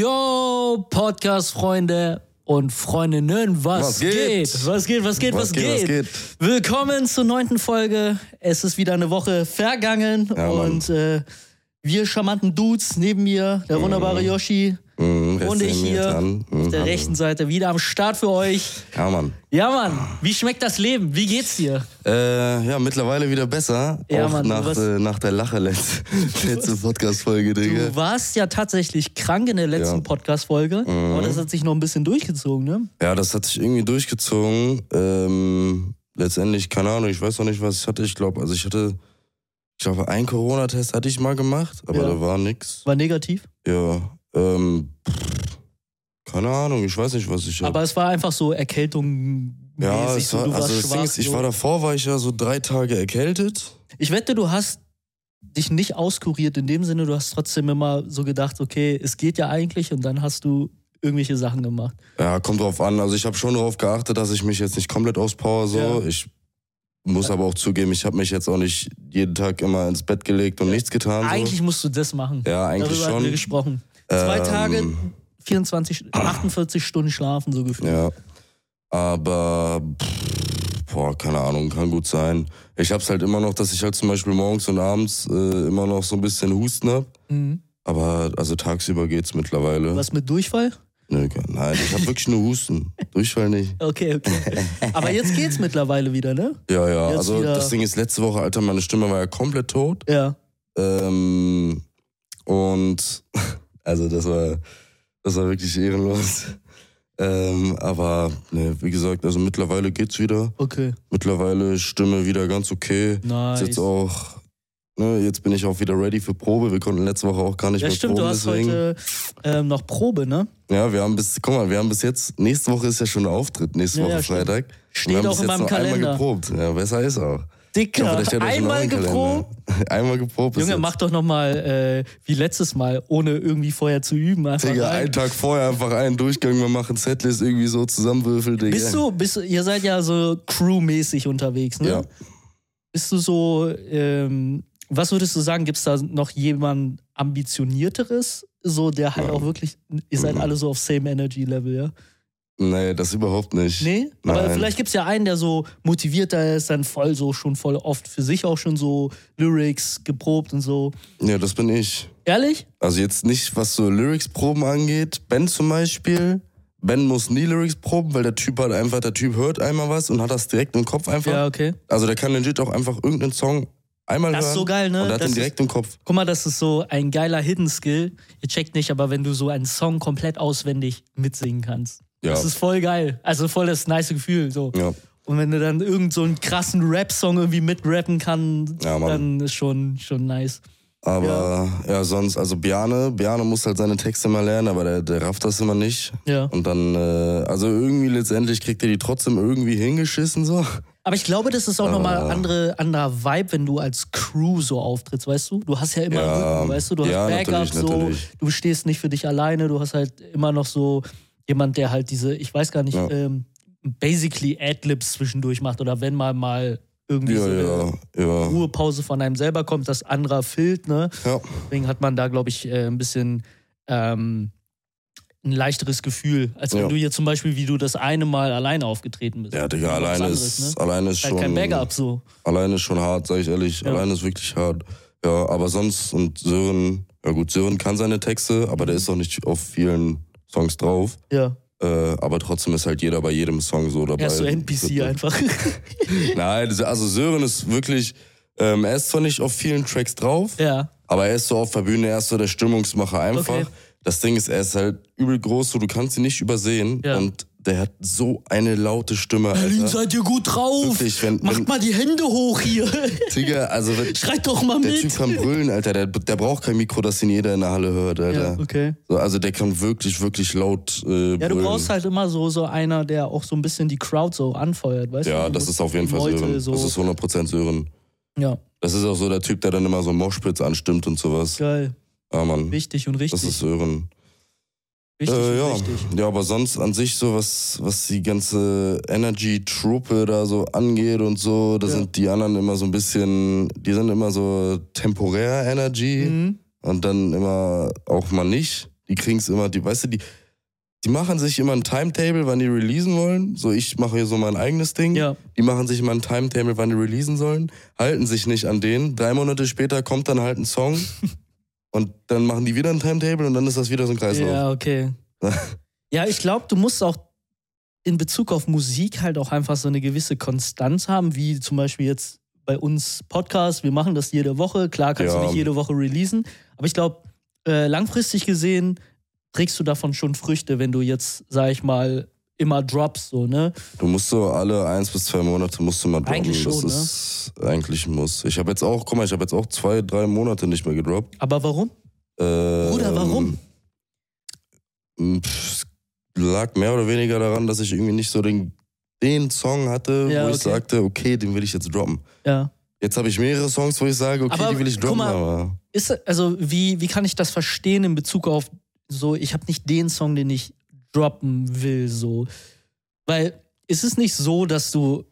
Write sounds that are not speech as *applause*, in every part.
Yo, Podcast-Freunde und Freundinnen, was, Was geht? geht? Was geht, was geht, was, Was geht, was geht? Willkommen zur neunten Folge. Es ist wieder eine Woche vergangen Ja, und äh, wir charmanten Dudes neben mir, der wunderbare Yoshi Mhm, und ich hier. Mhm, auf der hallo. rechten Seite wieder am Start für euch. Ja, Mann. Ja, Mann, wie schmeckt das Leben? Wie geht's dir? Äh, ja, mittlerweile wieder besser. Ja, auch Mann, nach, warst- äh, nach der Lache letzte, *laughs* letzte Podcast-Folge, Digga. Du warst ja tatsächlich krank in der letzten Ja. Podcast-Folge, Mhm. aber das hat sich noch ein bisschen durchgezogen, ne? Ja, das hat sich irgendwie durchgezogen. Ähm, letztendlich, keine Ahnung, ich weiß noch nicht, was ich hatte. Ich glaube, also ich hatte, ich glaube, einen Corona-Test hatte ich mal gemacht, aber Ja. da war nix. War negativ. Ja, ähm, pff, keine Ahnung, ich weiß nicht, was ich Aber es war einfach so Erkältung. Ja, es so, war, also das Ding schwach, ist, ich so. war davor, war ich ja so drei Tage erkältet. Ich wette, du hast dich nicht auskuriert in dem Sinne, du hast trotzdem immer so gedacht, okay, es geht ja eigentlich und dann hast du irgendwelche Sachen gemacht. Ja, kommt drauf an. Also ich habe schon darauf geachtet, dass ich mich jetzt nicht komplett auspower so. Ja. Ich muss aber auch zugeben, ich habe mich jetzt auch nicht jeden Tag immer ins Bett gelegt und nichts getan. Eigentlich musst du das machen. So. Ja, eigentlich Darüber hatten wir schon. gesprochen. Zwei Ähm, Tage, 24, 48 Stunden schlafen, so gefühlt. Ja. Aber pff, boah, keine Ahnung, kann gut sein. Ich hab's halt immer noch, dass ich halt zum Beispiel morgens und abends äh, immer noch so ein bisschen Husten hab. Mhm. Aber also tagsüber geht's mittlerweile. Was mit Durchfall? Nö, nein, ich hab wirklich nur Husten. *laughs* Durchfall nicht. Okay, okay. Aber jetzt geht's mittlerweile wieder, ne? Ja, ja. Jetzt also wieder- das Ding ist, letzte Woche, Alter, meine Stimme war ja komplett tot. Ja. Ähm, und also das war, das war wirklich ehrenlos. Ähm, aber ne, wie gesagt, also mittlerweile geht's wieder. Okay. Mittlerweile Stimme wieder ganz okay. Nice. Ist jetzt auch, ne, jetzt bin ich auch wieder ready für Probe. Wir konnten letzte Woche auch gar nicht ja, mehr stimmt, proben, du hast deswegen. heute ähm, noch Probe, ne? Ja, wir haben bis, guck mal, wir haben bis jetzt, nächste Woche ist ja schon der Auftritt, nächste Ja, Woche ja, stimmt. Freitag. Steht wir haben auch bis in jetzt meinem nur Kalender. einmal geprobt. Ja, besser ist auch. Dicker, hoffe, *laughs* einmal geprobt. Einmal geprobt. Junge, jetzt. mach doch nochmal äh, wie letztes Mal, ohne irgendwie vorher zu üben. Digga, rein. einen Tag vorher einfach einen Durchgang, wir machen Setlist irgendwie so zusammenwürfeln, Digga. Bist du, bist ihr seid ja so crewmäßig unterwegs, ne? Ja. Bist du so, ähm, was würdest du sagen, gibt es da noch jemand ambitionierteres, so der halt Ja. auch wirklich, ihr seid Mhm. alle so auf Same Energy Level, ja? Nee, das überhaupt nicht. Nee? Aber Nein. vielleicht gibt es ja einen, der so motivierter ist, dann voll so schon voll oft für sich auch schon so Lyrics geprobt und so. Ja, das bin ich. Ehrlich? Also jetzt nicht, was so Lyrics-Proben angeht. Ben zum Beispiel. Ben muss nie Lyrics proben, weil der Typ halt einfach, der Typ hört einmal was und hat das direkt im Kopf einfach. Ja, okay. Also der kann legit auch einfach irgendeinen Song einmal Das ist hören. so geil, ne? Und hat Das den ist- direkt im Kopf. Guck mal, das ist so ein geiler Hidden Skill. Ihr checkt nicht, aber wenn du so einen Song komplett auswendig mitsingen kannst. Ja. Das ist voll geil. Also voll das nice Gefühl. So. Ja. Und wenn du dann irgend so einen krassen Rap-Song irgendwie mitrappen kannst, Ja, dann ist schon, schon nice. Aber ja. sonst, also Biane, Biane muss halt seine Texte mal lernen, aber der, der rafft das immer nicht. Ja. Und dann, äh, also irgendwie letztendlich kriegt er die trotzdem irgendwie hingeschissen so. Aber ich glaube, das ist auch nochmal Ah. andere, anderer Vibe, wenn du als Crew so auftrittst, weißt du? Du hast ja immer Ja. Rücken, weißt du? Du Ja, hast Backup natürlich, so, du stehst nicht für dich alleine, du hast halt immer noch so jemand, der halt diese, ich weiß gar nicht, Ja. ähm, basically Adlibs zwischendurch macht oder wenn mal mal irgendwie Ja, so eine ja. Ruhepause von einem selber kommt, das anderer fillt, ne? Deswegen hat man da, glaube ich, äh, ein bisschen ähm, ein leichteres Gefühl, als wenn du hier zum Beispiel, wie du das eine Mal alleine aufgetreten bist. Ja, Digga, alleine ist, ne? alleine ist Halt schon. kein Backup so. Alleine ist schon hart, sag ich ehrlich. Alleine ist wirklich hart. Ja, aber sonst, und Sören, ja gut, Sören kann seine Texte, aber der ist auch nicht auf vielen Songs drauf. Ja. Äh, aber trotzdem ist halt jeder bei jedem Song so dabei. Er ist so NPC einfach. *laughs* Nein, also Sören ist wirklich, ähm, er ist zwar nicht auf vielen Tracks drauf, ja. aber er ist so auf der Bühne, er ist so der Stimmungsmacher einfach. Okay. Das Ding ist, er ist halt übel groß, so du kannst ihn nicht übersehen. Ja. Und der hat so eine laute Stimme, Berlin, Alter. seid ihr gut drauf? Wirklich, wenn, Macht wenn mal die Hände hoch hier. *laughs* Digga, also wenn, Schreit doch mal der mit. Typ kann brüllen, Alter. Der, der braucht kein Mikro, das ihn jeder in der Halle hört, Alter. ja, okay. so, also der kann wirklich, wirklich laut äh, Ja, du brüllen. brauchst halt immer so, so einer, der auch so ein bisschen die Crowd so anfeuert, weißt du? Ja, Du das musst ist auf jeden Fall Leute Sören. So, Das ist 100% Sören. ja, Das ist auch so der Typ, der dann immer so Moshpits anstimmt und sowas. geil. Ja, Mann. Wichtig und richtig. Das ist Sören. Wichtig Äh, ja. richtig. ja, aber sonst an sich so, was, was die ganze Energy-Truppe da so angeht und so, da Ja. sind die anderen immer so ein bisschen, die sind immer so temporär Energy Mhm. und dann immer auch mal nicht. Die kriegen's immer, die, weißt du, die, die machen sich immer ein Timetable, wann die releasen wollen. So, ich mache hier so mein eigenes Ding. Ja. Die machen sich immer ein Timetable, wann die releasen sollen, halten sich nicht an den. Drei Monate später kommt dann halt ein Song *laughs* und dann machen die wieder ein Timetable und dann ist das wieder so ein Kreislauf. Ja, okay. *laughs* ja, ich glaube, du musst auch in Bezug auf Musik halt auch einfach so eine gewisse Konstanz haben, wie zum Beispiel jetzt bei uns Podcast. Wir machen das jede Woche. Klar kannst Ja. du nicht jede Woche releasen, aber ich glaube, äh, langfristig gesehen trägst du davon schon Früchte, wenn du jetzt, sag ich mal, immer drops, so, ne? Du musst so alle eins bis zwei Monate musst du mal droppen. Eigentlich schon, das ne? ist eigentlich ein Muss. Ich habe jetzt auch, guck mal, ich habe jetzt auch zwei, drei Monate nicht mehr gedroppt. Aber warum? Ähm, Bruder, warum? pff, Es lag mehr oder weniger daran, dass ich irgendwie nicht so den, den Song hatte, Ja, wo ich okay. sagte, okay, den will ich jetzt droppen. Ja. Jetzt habe ich mehrere Songs, wo ich sage, okay, Aber die will ich guck droppen, mal, aber Ist, also, wie, wie kann ich das verstehen in Bezug auf so, ich habe nicht den Song, den ich droppen will, so. Weil ist es nicht so, dass du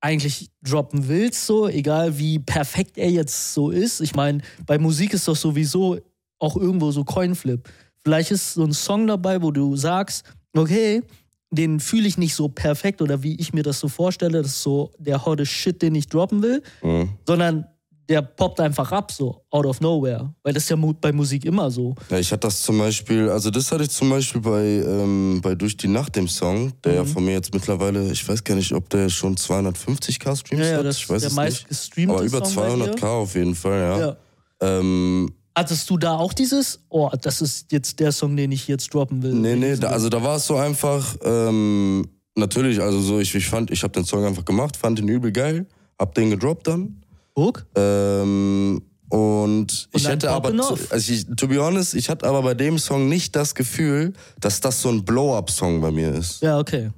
eigentlich droppen willst, so, egal wie perfekt er jetzt so ist. Ich meine, bei Musik ist doch sowieso auch irgendwo so Coinflip. Vielleicht ist so ein Song dabei, wo du sagst, okay, den fühle ich nicht so perfekt oder wie ich mir das so vorstelle, das ist so der hotte Shit, den ich droppen will mh. sondern der poppt einfach ab, so out of nowhere. Weil das ist ja bei Musik immer so. Ja, ich hatte das zum Beispiel, also das hatte ich zum Beispiel bei, ähm, bei Durch die Nacht, dem Song, der Mhm. ja von mir jetzt mittlerweile, ich weiß gar nicht, ob der schon 250k Streams Ja, ja, hat, das ich weiß der es nicht. Aber über Song bei dir. 200k auf jeden Fall, ja. Ja. Ähm, Hattest du da auch dieses, oh, das ist jetzt der Song, den ich jetzt droppen will? nee, nee, da, also da war es so einfach, ähm, natürlich, also so, ich, ich fand, ich habe den Song einfach gemacht, fand den übel geil, hab den gedroppt dann. Hook? Ähm, und, ich dann hätte aber, also ich, to be honest, ich hatte aber bei dem Song nicht das Gefühl, dass das so ein Blow-Up-Song bei mir ist. Ja, okay.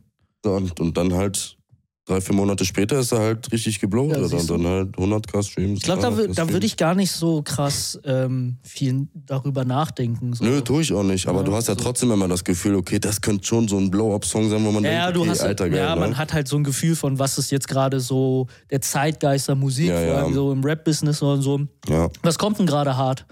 Und, und dann halt drei, vier Monate später ist er halt richtig geblowt. Ja, siehst und dann halt 100k Streams. Ich glaube, da, 300K wür- da würde ich gar nicht so krass ähm, viel darüber nachdenken. So. Nö, tue ich auch nicht. Aber Ja, du hast ja so. trotzdem immer das Gefühl, okay, das könnte schon so ein Blow-Up-Song sein, wo man Ja, denkt, du okay, hast, Alter, geil, ja, ne? man hat halt so ein Gefühl von, was ist jetzt gerade so der Zeitgeist der Musik, Ja, vor allem so im Rap-Business und so. Ja. Was kommt denn gerade hart?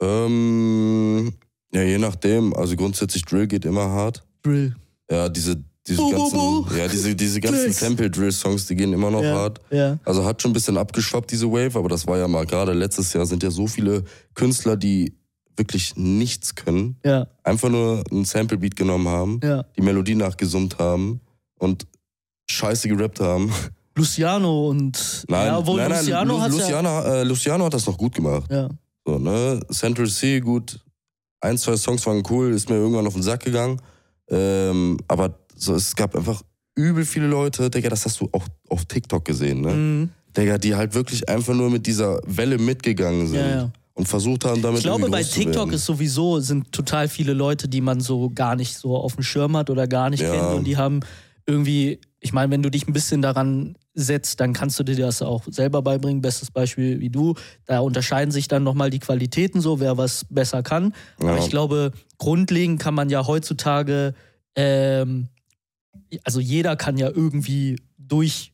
Ähm, ja, je nachdem. Also grundsätzlich Drill geht immer hart. Drill. Ja, diese, diese Bu, bu, ganzen, bu. ja, diese, diese ganzen Drills. Temple-Drill-Songs, die gehen immer noch Ja, hart. ja. Also hat schon ein bisschen abgeschwappt, diese Wave, aber das war ja mal gerade letztes Jahr sind ja so viele Künstler, die wirklich nichts können, Ja, einfach nur ein Sample-Beat genommen haben, ja. die Melodie nachgesummt haben und scheiße gerappt haben. Luciano und. Nein, ja, obwohl nein, nein, Luciano Lu- hat ja. Luciano, äh, Luciano hat das noch gut gemacht. Ja, So, ne? Central C, gut, ein, zwei Songs waren cool, ist mir irgendwann auf den Sack gegangen. Ähm, aber so, es gab einfach übel viele Leute, Digga, das hast du auch auf TikTok gesehen, ne? mhm. Digga, die halt wirklich einfach nur mit dieser Welle mitgegangen sind. ja, ja. Und versucht haben, damit Ich glaube, bei TikTok ist sowieso sind total viele Leute, die man so gar nicht so auf dem Schirm hat oder gar nicht Ja. kennt und die haben irgendwie, ich meine, wenn du dich ein bisschen daran setzt, dann kannst du dir das auch selber beibringen. Bestes Beispiel wie du. Da unterscheiden sich dann nochmal die Qualitäten so, wer was besser kann. Aber Ja. ich glaube, grundlegend kann man ja heutzutage, ähm, also jeder kann ja irgendwie durch,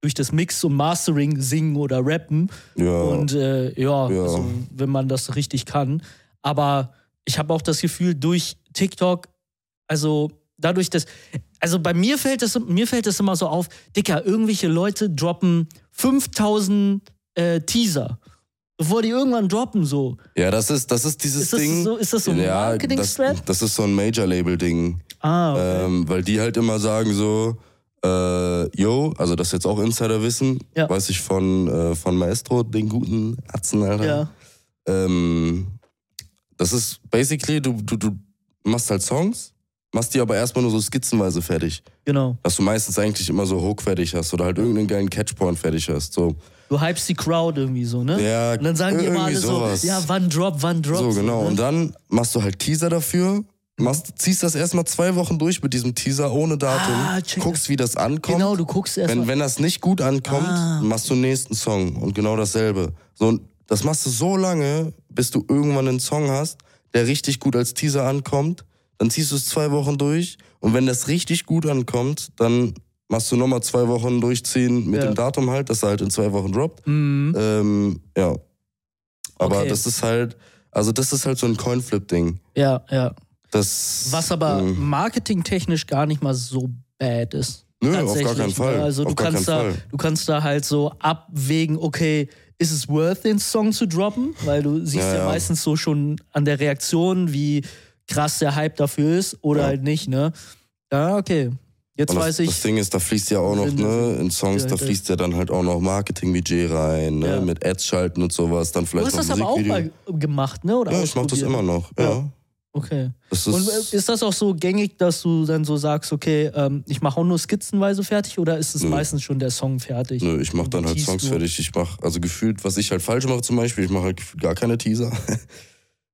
durch das Mix und Mastering singen oder rappen. ja, Und äh, ja, Ja. Also, wenn man das richtig kann. Aber ich habe auch das Gefühl, durch TikTok, also dadurch, dass. Also bei mir fällt es mir fällt es immer so auf, Dicker, irgendwelche Leute droppen 5000 äh, Teaser. Bevor die irgendwann droppen, so. ja, das ist, das ist dieses Ist das Ding. so, ist das so ein ja, das, Marketing-Strat? das ist so ein Major-Label-Ding. Ah, okay. Ähm, weil die halt immer sagen so, äh, yo, also das ist jetzt auch Insider-Wissen, Ja. weiß ich von, äh, von Maestro, den guten Atzen, Alter. ja. Ähm, das ist basically, du, du, du machst halt Songs, machst die aber erstmal nur so skizzenweise fertig. Genau. Dass du meistens eigentlich immer so Hook fertig hast oder halt irgendeinen geilen Catchpoint fertig hast. So, Du hypst die Crowd irgendwie so, ne? ja, Und dann sagen die immer alle sowas. so, ja, wann drop, wann drop. So, genau. ne? Und dann machst du halt Teaser dafür, machst, ziehst das erstmal zwei Wochen durch mit diesem Teaser ohne Datum, Ah, guckst, wie das ankommt. Genau, du guckst erst wenn, wenn das nicht gut ankommt, Ah. machst du den nächsten Song und genau dasselbe. So, das machst du so lange, bis du irgendwann einen Song hast, der richtig gut als Teaser ankommt. Dann ziehst du es zwei Wochen durch und wenn das richtig gut ankommt, dann machst du nochmal zwei Wochen durchziehen mit Ja. dem Datum halt, dass er halt in zwei Wochen droppt. Mhm. Ähm, ja. Aber Okay. das ist halt, Also das ist halt so ein Coinflip-Ding. Ja, ja. Das, Was aber ähm, marketingtechnisch gar nicht mal so bad ist. Nö, auf gar Tatsächlich, keinen Fall. ne? Also Auf du kannst da, Fall. du kannst da halt so abwägen, okay, ist es worth den Song zu droppen? Weil du siehst Ja, ja, ja. meistens so schon an der Reaktion, wie krass der Hype dafür ist oder Ja. halt nicht, ne? Ja, okay. Jetzt das, weiß ich. das Ding ist, da fließt ja auch noch, ne, in Songs, da fließt ja dann halt auch noch Marketingbudget rein, ne, Ja. mit Ads schalten und sowas, dann du vielleicht hast noch das aber auch mal gemacht, ne? Oder ja, ich mach das immer noch, ja. Ja. Okay. Das Und ist, ist das auch so gängig, dass du dann so sagst, okay, ähm, ich mache auch nur skizzenweise fertig oder ist es Nö. meistens schon der Song fertig? Nö, ich mach dann halt Songs nur. fertig. Ich mach, also gefühlt, was ich halt falsch mache zum Beispiel, ich mache halt gar keine Teaser.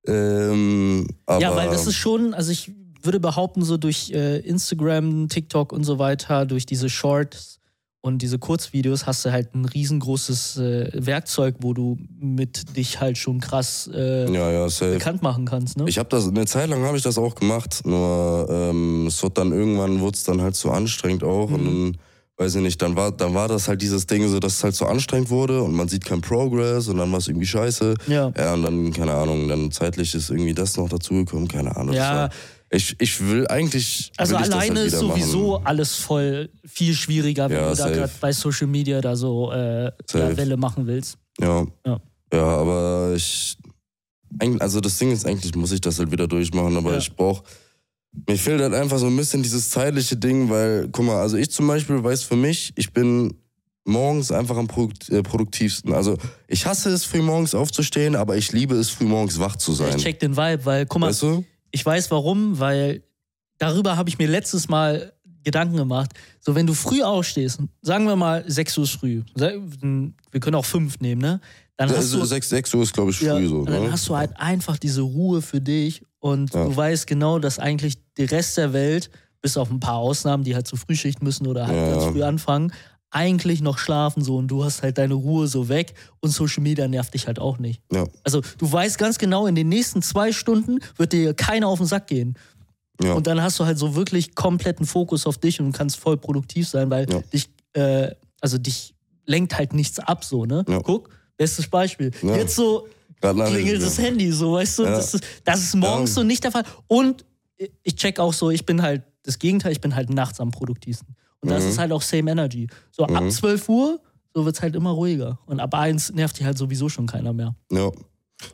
Ähm, aber, Ja, weil das ist schon, also ich würde behaupten, so durch äh, Instagram, TikTok und so weiter, durch diese Shorts und diese Kurzvideos hast du halt ein riesengroßes äh, Werkzeug, wo du mit dich halt schon krass äh, Ja, ja, bekannt machen kannst, ne? Ich habe das, eine Zeit lang habe ich das auch gemacht, nur ähm, es wird dann irgendwann, wurde es dann halt zu anstrengend auch und Mhm. dann, weiß ich nicht, dann war, dann war das halt dieses Ding so, dass es halt so anstrengend wurde und man sieht keinen Progress und dann war es irgendwie scheiße. ja. Ja, und dann, keine Ahnung, dann zeitlich ist irgendwie das noch dazugekommen, keine Ahnung. Ja. war, ich, ich will eigentlich. Also will das alleine halt ist sowieso Machen. alles voll viel schwieriger, wenn Ja, du da gerade bei Social Media da so äh, ja. Welle machen willst. Ja. Ja. ja. aber ich. Also das Ding ist, eigentlich muss ich das halt wieder durchmachen, aber ich brauch. Mir fehlt halt einfach so ein bisschen dieses zeitliche Ding, weil, guck mal, also ich zum Beispiel weiß für mich, ich bin morgens einfach am äh, produktivsten. Also ich hasse es, früh morgens aufzustehen, aber ich liebe es, früh morgens wach zu sein. Ich check den Vibe, weil, guck mal, weißt du? Ich weiß warum, weil darüber habe ich mir letztes Mal Gedanken gemacht. So, wenn du früh aufstehst, sagen wir mal 6 Uhr ist früh, wir können auch 5 nehmen, ne? Dann hast Also du, 6, 6 Uhr ist, glaube ich, früh ja, so. und dann Ne? hast du halt einfach diese Ruhe für dich und Ja. du weißt genau, dass eigentlich der Rest der Welt, bis auf ein paar Ausnahmen, die halt zu Frühschicht müssen oder halt Ja, ganz früh anfangen, eigentlich noch schlafen so und du hast halt deine Ruhe so weg und Social Media nervt dich halt auch nicht. Ja, Also du weißt ganz genau, in den nächsten zwei Stunden wird dir keiner auf den Sack gehen. ja. Und dann hast du halt so wirklich kompletten Fokus auf dich und kannst voll produktiv sein, weil Ja. dich, äh, also dich lenkt halt nichts ab, so, ne? Guck, bestes Beispiel. Jetzt so klingelt das Handy, so, weißt du? Ja. Das, ist, das ist morgens Ja. so nicht der Fall. Und ich check auch so, ich bin halt das Gegenteil, ich bin halt nachts am produktivsten. Und das Mhm. ist halt auch same energy. So ab Mhm. 12 Uhr, so wird's halt immer ruhiger. Und ab 1 nervt dich halt sowieso schon keiner mehr. Ja.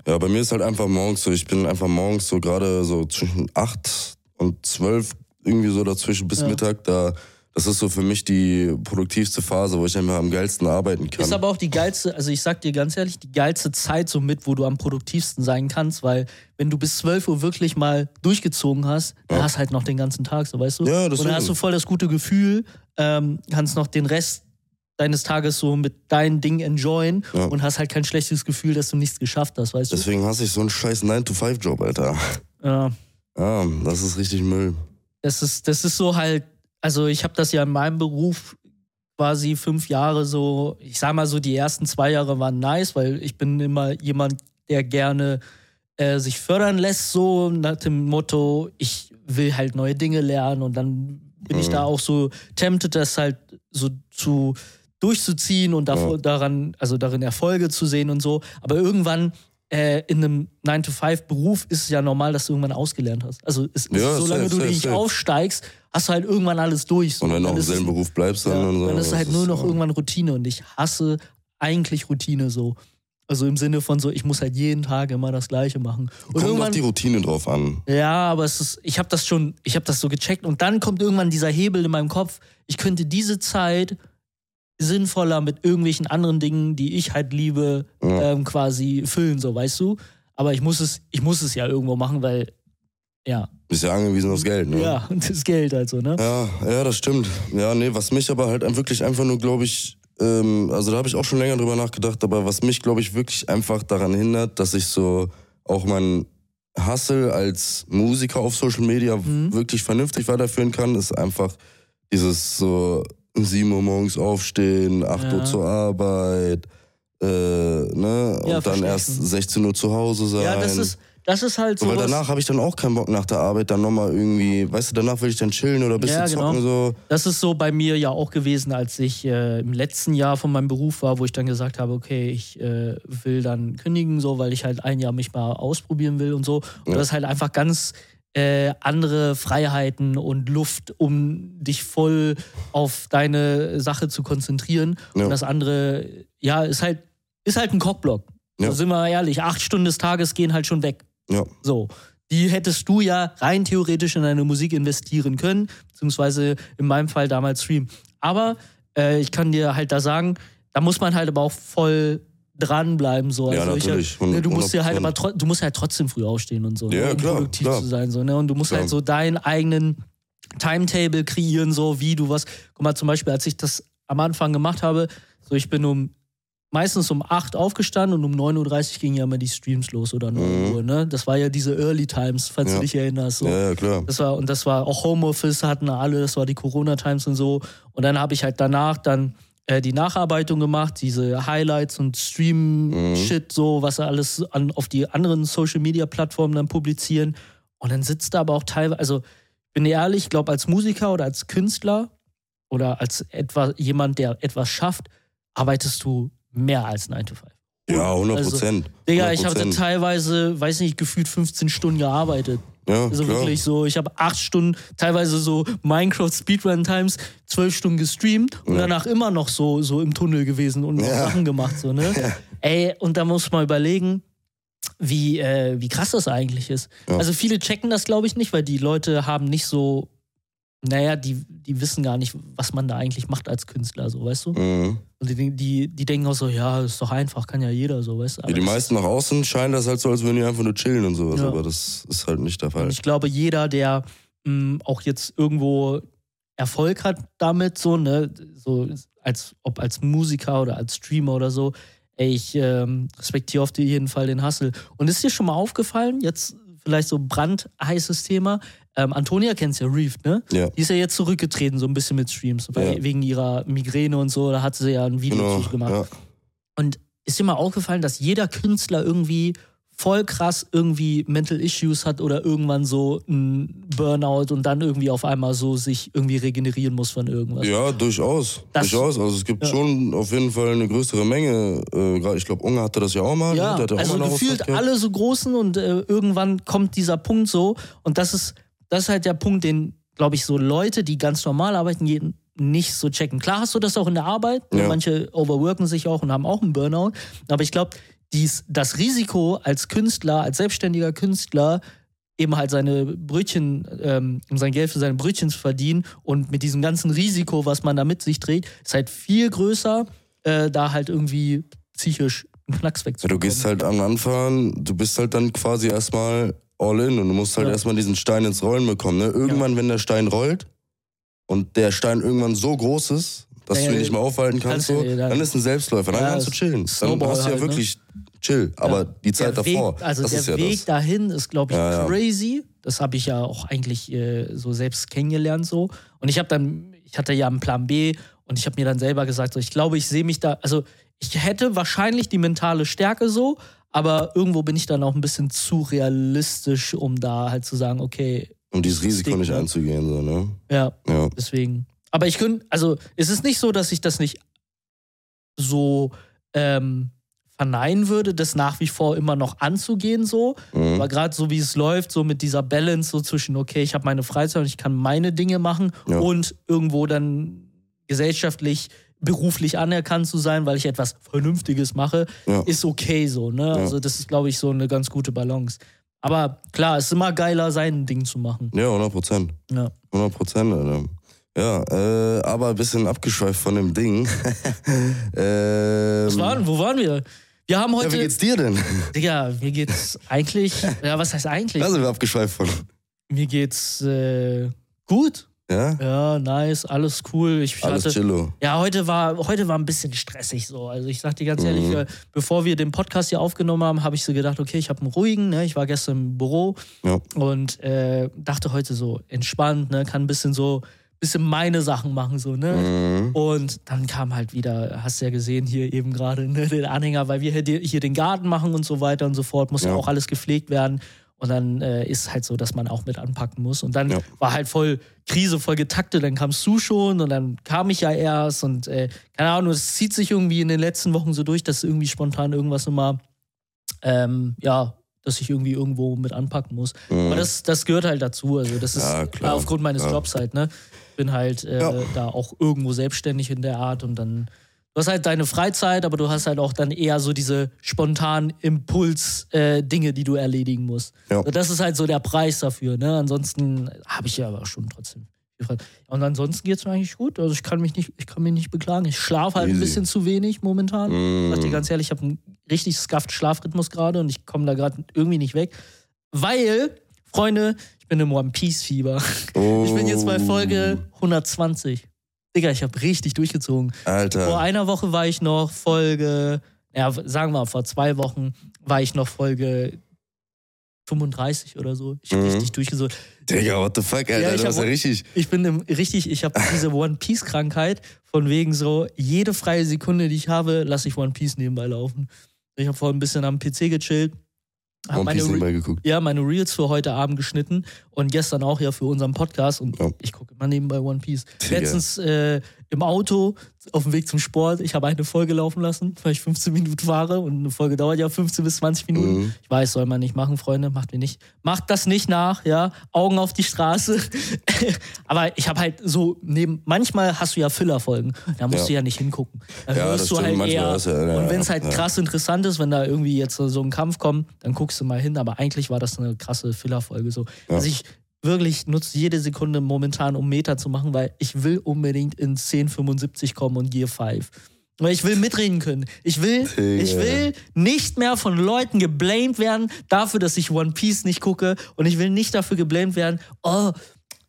Ja, bei mir ist halt einfach morgens so, ich bin einfach morgens so gerade so zwischen 8 und 12, irgendwie so dazwischen bis Ja. Mittag, da, das ist so für mich die produktivste Phase, wo ich einfach am geilsten arbeiten kann. Ist aber auch die geilste, also ich sag dir ganz ehrlich, die geilste Zeit so mit, wo du am produktivsten sein kannst, weil wenn du bis 12 Uhr wirklich mal durchgezogen hast, dann Ja. hast halt noch den ganzen Tag, so weißt du? Ja, Und deswegen. dann hast du voll das gute Gefühl, ähm, kannst noch den Rest deines Tages so mit deinen Dingen enjoyen Ja. und hast halt kein schlechtes Gefühl, dass du nichts geschafft hast, weißt Deswegen hasse ich so einen scheiß 9-to-5-Job, Alter. du? Ja. Ja, das ist richtig Müll. Das ist, das ist so halt, also ich habe das ja in meinem Beruf quasi fünf Jahre so, ich sag mal so, die ersten zwei Jahre waren nice, weil ich bin immer jemand, der gerne äh, sich fördern lässt, so nach dem Motto, ich will halt neue Dinge lernen und dann bin ich Mhm. da auch so tempted, das halt so zu durchzuziehen und davor, Ja. daran, also darin Erfolge zu sehen und so. Aber irgendwann äh, in einem 9-to-5-Beruf ist es ja normal, dass du irgendwann ausgelernt hast. Also es ist, Ja, solange safe, du safe, nicht safe. aufsteigst, hast du halt irgendwann alles durch. So. Und wenn du Dann auch im ist selben Beruf bleibst, dann, ja, so. dann ist halt nur noch ja. irgendwann Routine und ich hasse eigentlich Routine so. Also im Sinne von so, ich muss halt jeden Tag immer das Gleiche machen. Und Kommt auf die Routine drauf an. ja, aber es ist, ich habe das schon, ich habe das so gecheckt und dann kommt irgendwann dieser Hebel in meinem Kopf. Ich könnte diese Zeit sinnvoller mit irgendwelchen anderen Dingen, die ich halt liebe, Ja. ähm, quasi füllen, so weißt du. Aber ich muss es, ich muss es ja irgendwo machen, weil ja, Bist ja angewiesen aufs Geld, ne? ja, *laughs* und das Geld halt so, ne? Ja, ja, das stimmt. Ja, nee, was mich aber halt wirklich einfach nur, glaube ich, ähm, also da habe ich auch schon länger drüber nachgedacht, aber was mich, glaube ich, wirklich einfach daran hindert, dass ich so auch mein Hustle als Musiker auf Social Media Mhm. wirklich vernünftig weiterführen kann, ist einfach dieses so 7 Uhr morgens aufstehen, 8 Ja. Uhr zur Arbeit, äh, ne? Ja, und dann verstehe erst schon. 16 Uhr zu Hause sein. Ja, das ist, das ist halt so. Weil danach habe ich dann auch keinen Bock nach der Arbeit, dann nochmal irgendwie, weißt du, danach will ich dann chillen oder ein bisschen Ja, genau. zocken so. Das ist so bei mir ja auch gewesen, als ich äh, im letzten Jahr von meinem Beruf war, wo ich dann gesagt habe, okay, ich äh, will dann kündigen, so, weil ich halt ein Jahr mich mal ausprobieren will und so. Und Ja. das ist halt einfach ganz äh, andere Freiheiten und Luft, um dich voll auf deine Sache zu konzentrieren. Ja. Und das andere, ja, ist halt, ist halt ein Cockblock. Ja. So sind wir ehrlich, acht Stunden des Tages gehen halt schon weg. Ja. So. Die hättest du ja rein theoretisch in deine Musik investieren können, beziehungsweise in meinem Fall damals streamen. Aber äh, ich kann dir halt da sagen, da muss man halt aber auch voll dranbleiben. So. Ja, Also natürlich, Ich, ne, du musst dir halt 100%. aber tro- du musst halt trotzdem früh aufstehen und so, Ja, ne, um klar, produktiv klar. zu sein. So, ne? Und du musst Klar. halt so deinen eigenen Timetable kreieren, so wie du was. Guck mal, zum Beispiel, als ich das am Anfang gemacht habe, so ich bin um meistens um 8 aufgestanden und um 9.30 Uhr gingen ja immer die Streams los oder 9 Uhr, ne? Das war ja diese Early Times, falls Mhm. Ja. du dich erinnerst. So. Ja, ja, klar. Das war, und das war auch Homeoffice hatten alle, das war die Corona-Times und so. Und dann habe ich halt danach dann äh, die Nacharbeitung gemacht, diese Highlights und Stream-Shit, so, was alles an, auf die anderen Social-Media-Plattformen dann publizieren. Und dann sitzt da aber auch teilweise, also bin ehrlich, ich glaube, als Musiker oder als Künstler oder als etwa jemand, der etwas schafft, arbeitest du mehr als 9 to 5. Ja, 100 Also, Prozent. Digga, ich habe teilweise, weiß nicht, gefühlt 15 Stunden gearbeitet. ja, Also klar. wirklich so, ich habe acht Stunden, teilweise so Minecraft Speedrun Times, zwölf Stunden gestreamt und Ja. danach immer noch so, so im Tunnel gewesen und Ja. Sachen gemacht, so, ne? *laughs* Ey, und da muss man überlegen, wie, äh, wie krass das eigentlich ist. Ja. Also viele checken das, glaube ich, nicht, weil die Leute haben nicht so, naja, die, die wissen gar nicht, was man da eigentlich macht als Künstler, so, weißt du? Mhm. Und die, die, die denken auch so, ja, ist doch einfach, kann ja jeder so, weißt du? Ja, die meisten nach außen scheinen das halt so, als würden die einfach nur chillen und sowas, Ja. aber das ist halt nicht der Fall. Und ich glaube, jeder, der mh, auch jetzt irgendwo Erfolg hat damit, so, ne, so als ob als Musiker oder als Streamer oder so, ey, ich ähm, respektiere auf jeden Fall den Hustle. Und ist dir schon mal aufgefallen, jetzt vielleicht so brandheißes Thema, ähm, Antonia kennst ja Reef, ne? Ja. Die ist ja jetzt zurückgetreten, so ein bisschen mit Streams, weil, Ja. wegen ihrer Migräne und so, da hat sie ja ein Video Genau. zu gemacht. Ja. Und ist dir mal aufgefallen, dass jeder Künstler irgendwie voll krass irgendwie Mental Issues hat oder irgendwann so ein Burnout und dann irgendwie auf einmal so sich irgendwie regenerieren muss von irgendwas? Ja, durchaus. Das- durchaus. Also es gibt Ja. schon auf jeden Fall eine größere Menge. Äh, gerade ich glaube, Unge hatte das ja auch mal. Ja, ne? Ja auch also gefühlt alle so großen und äh, irgendwann kommt dieser Punkt so und das ist, das ist halt der Punkt, den, glaube ich, so Leute, die ganz normal arbeiten, jeden nicht so checken. Klar hast du das auch in der Arbeit, Ja. manche overworken sich auch und haben auch einen Burnout, aber ich glaube, dies, das Risiko als Künstler, als selbstständiger Künstler, eben halt seine Brötchen, ähm, um sein Geld für seine Brötchen zu verdienen und mit diesem ganzen Risiko, was man da mit sich trägt, ist halt viel größer, äh, da halt irgendwie psychisch einen Knacks Ja, wegzubekommen. du gehst halt am Anfang, du bist halt dann quasi erstmal all in und du musst halt Ja. erstmal diesen Stein ins Rollen bekommen. Ne? Irgendwann, wenn der Stein rollt und der Stein irgendwann so groß ist, dass Ja, du ihn ja, nicht mehr aufhalten kannst, so, ja, dann ist ein Selbstläufer, dann Ja, kannst du chillen. Dann hast du ja halt, ne? wirklich chill. Aber die Zeit der davor, Weg, also das der ist ja Weg das. dahin ist, glaube ich, Ja, ja. crazy. Das habe ich ja auch eigentlich äh, so selbst kennengelernt so. Und ich habe dann, ich hatte ja einen Plan B und ich habe mir dann selber gesagt, so, ich glaube, ich sehe mich da, also ich hätte wahrscheinlich die mentale Stärke so, aber irgendwo bin ich dann auch ein bisschen zu realistisch, um da halt zu sagen, okay, Um dieses Risiko nicht einzugehen. So, ne? ja, ja. deswegen. Aber ich könnte, also es ist nicht so, dass ich das nicht so ähm, verneinen würde, das nach wie vor immer noch anzugehen so. Mhm. Aber gerade so wie es läuft, so mit dieser Balance so zwischen, okay, ich habe meine Freizeit und ich kann meine Dinge machen Ja. und irgendwo dann gesellschaftlich, beruflich anerkannt zu sein, weil ich etwas Vernünftiges mache, Ja. ist okay so. Ne? Also das ist, glaube ich, so eine ganz gute Balance. Aber klar, es ist immer geiler, sein Ding zu machen. ja, 100 Prozent. Ja. 100 Prozent, Alter. Ja, äh, aber ein bisschen abgeschweift von dem Ding. *laughs* ähm, Was waren, wo waren wir? Wir haben ja, heute. wie geht's dir denn? Digga, mir geht's eigentlich. Ja, was heißt eigentlich? Da sind wir abgeschweift von. Mir geht's äh, gut. Ja? Ja, nice, alles cool. Ich Alles hatte, chillo. ja, heute war, heute war ein bisschen stressig so. Also ich sag dir ganz ehrlich, Mhm. äh, bevor wir den Podcast hier aufgenommen haben, habe ich so gedacht, okay, ich habe einen ruhigen, ne? Ich war gestern im Büro Ja. und äh, dachte heute so entspannt, ne? Kann ein bisschen so bisschen meine Sachen machen, so, ne? Mhm. Und dann kam halt wieder, hast du ja gesehen, hier eben gerade ne, den Anhänger, weil wir hier, hier den Garten machen und so weiter und so fort, muss ja, Ja. auch alles gepflegt werden. Und dann äh, ist halt so, dass man auch mit anpacken muss. Und dann Ja. war halt voll Krise, voll getaktet. Dann kamst du schon und dann kam ich ja erst. Und äh, keine Ahnung, es zieht sich irgendwie in den letzten Wochen so durch, dass irgendwie spontan irgendwas immer, ähm, ja, dass ich irgendwie irgendwo mit anpacken muss. Aber das, das gehört halt dazu. Also das ist Mhm. Ja, klar. aufgrund meines Ja. Jobs halt, ne? Bin halt äh, da auch irgendwo selbstständig in der Art und dann. Du hast halt deine Freizeit, aber du hast halt auch dann eher so diese spontanen Impuls-Dinge, die du erledigen musst. Ja. So, Das ist halt so der Preis dafür. Ne? Ansonsten habe ich ja aber schon trotzdem. Und ansonsten geht es mir eigentlich gut. Also ich kann mich nicht, ich kann mich nicht beklagen. Ich schlafe halt ein Easy. bisschen zu wenig momentan. Mhm. Sag dir ganz ehrlich, ich habe einen richtig skafft Schlafrhythmus gerade und ich komme da gerade irgendwie nicht weg. Weil, Freunde, ich bin im One Piece Fieber. *laughs* Ich bin jetzt bei Folge 120. Digga, ich habe richtig durchgezogen. Vor Alter. einer Woche war ich noch Folge, ja, sagen wir mal, vor zwei Wochen war ich noch Folge 35 oder so. Ich habe Mhm. richtig durchgezogen. Digga, what the fuck, Alter? Ja, ich du hast ja hab- richtig. Ich bin im, richtig, ich habe diese One Piece Krankheit von wegen so, jede freie Sekunde, die ich habe, lasse ich One Piece nebenbei laufen. Ich habe vorhin ein bisschen am PC gechillt. One meine, Piece Re nebenbei geguckt. ja, meine Reels für heute Abend geschnitten und gestern auch ja für unseren Podcast und Ja. ich gucke immer nebenbei One Piece. Letztens äh, im Auto auf dem Weg zum Sport, ich habe eine Folge laufen lassen, weil ich 15 Minuten fahre und eine Folge dauert ja 15 bis 20 Minuten. Mhm. Ich weiß, soll man nicht machen, Freunde, macht mir nicht. Macht das nicht nach, ja. Augen auf die Straße. *laughs* Aber ich habe halt so neben, manchmal hast du ja Filler-Folgen, da musst Ja. du ja nicht hingucken. Da Ja, hörst du stimmt, halt eher. du- ja, und wenn es halt krass interessant ist, wenn da irgendwie jetzt so ein Kampf kommt, dann guckst du mal hin. Aber eigentlich war das eine krasse Filler-Folge so. Also ich wirklich nutze jede Sekunde momentan, um Meter zu machen, weil ich will unbedingt in 1075 kommen und Gear 5. Weil ich will mitreden können. Ich will, Digga. ich will nicht mehr von Leuten geblamed werden dafür, dass ich One Piece nicht gucke. Und ich will nicht dafür geblamed werden, oh,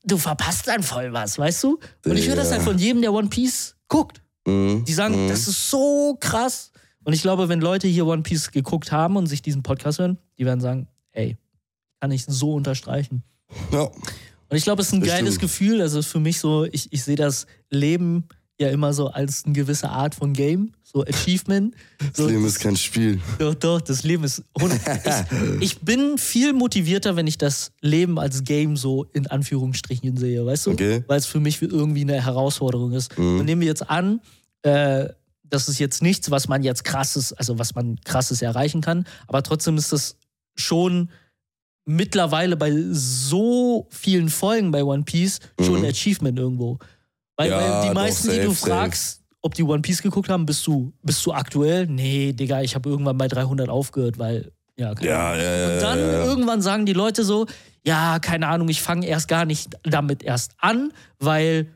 du verpasst dann voll was, weißt du? Und ich höre das halt von jedem, der One Piece guckt. Mhm. Die sagen, Mhm. das ist so krass. Und ich glaube, wenn Leute hier One Piece geguckt haben und sich diesen Podcast hören, die werden sagen, ey, kann ich so unterstreichen. Ja. Und ich glaube, es ist ein Das geiles stimmt. Gefühl. Also für mich so, ich, ich sehe das Leben ja immer so als eine gewisse Art von Game, so Achievement. So, Das Leben ist kein Spiel. doch, doch, das Leben ist. Ich, *laughs* ich bin viel motivierter, wenn ich das Leben als Game so in Anführungsstrichen sehe, weißt du? Okay. Weil es für mich irgendwie eine Herausforderung ist. Mhm. Und nehmen wir jetzt an, äh, das ist jetzt nichts, was man jetzt krasses, also was man krasses erreichen kann, aber trotzdem ist das schon mittlerweile bei so vielen Folgen bei One Piece schon Mhm. ein Achievement irgendwo. Weil, Ja, weil die doch, meisten, die du safe, safe. fragst, ob die One Piece geguckt haben, bist du, bist du aktuell? Nee, Digga, ich habe irgendwann bei 300 aufgehört, weil, ja, keine Ja, ja, ja. und dann ja, irgendwann sagen die Leute so, ja, keine Ahnung, ich fange erst gar nicht damit erst an, weil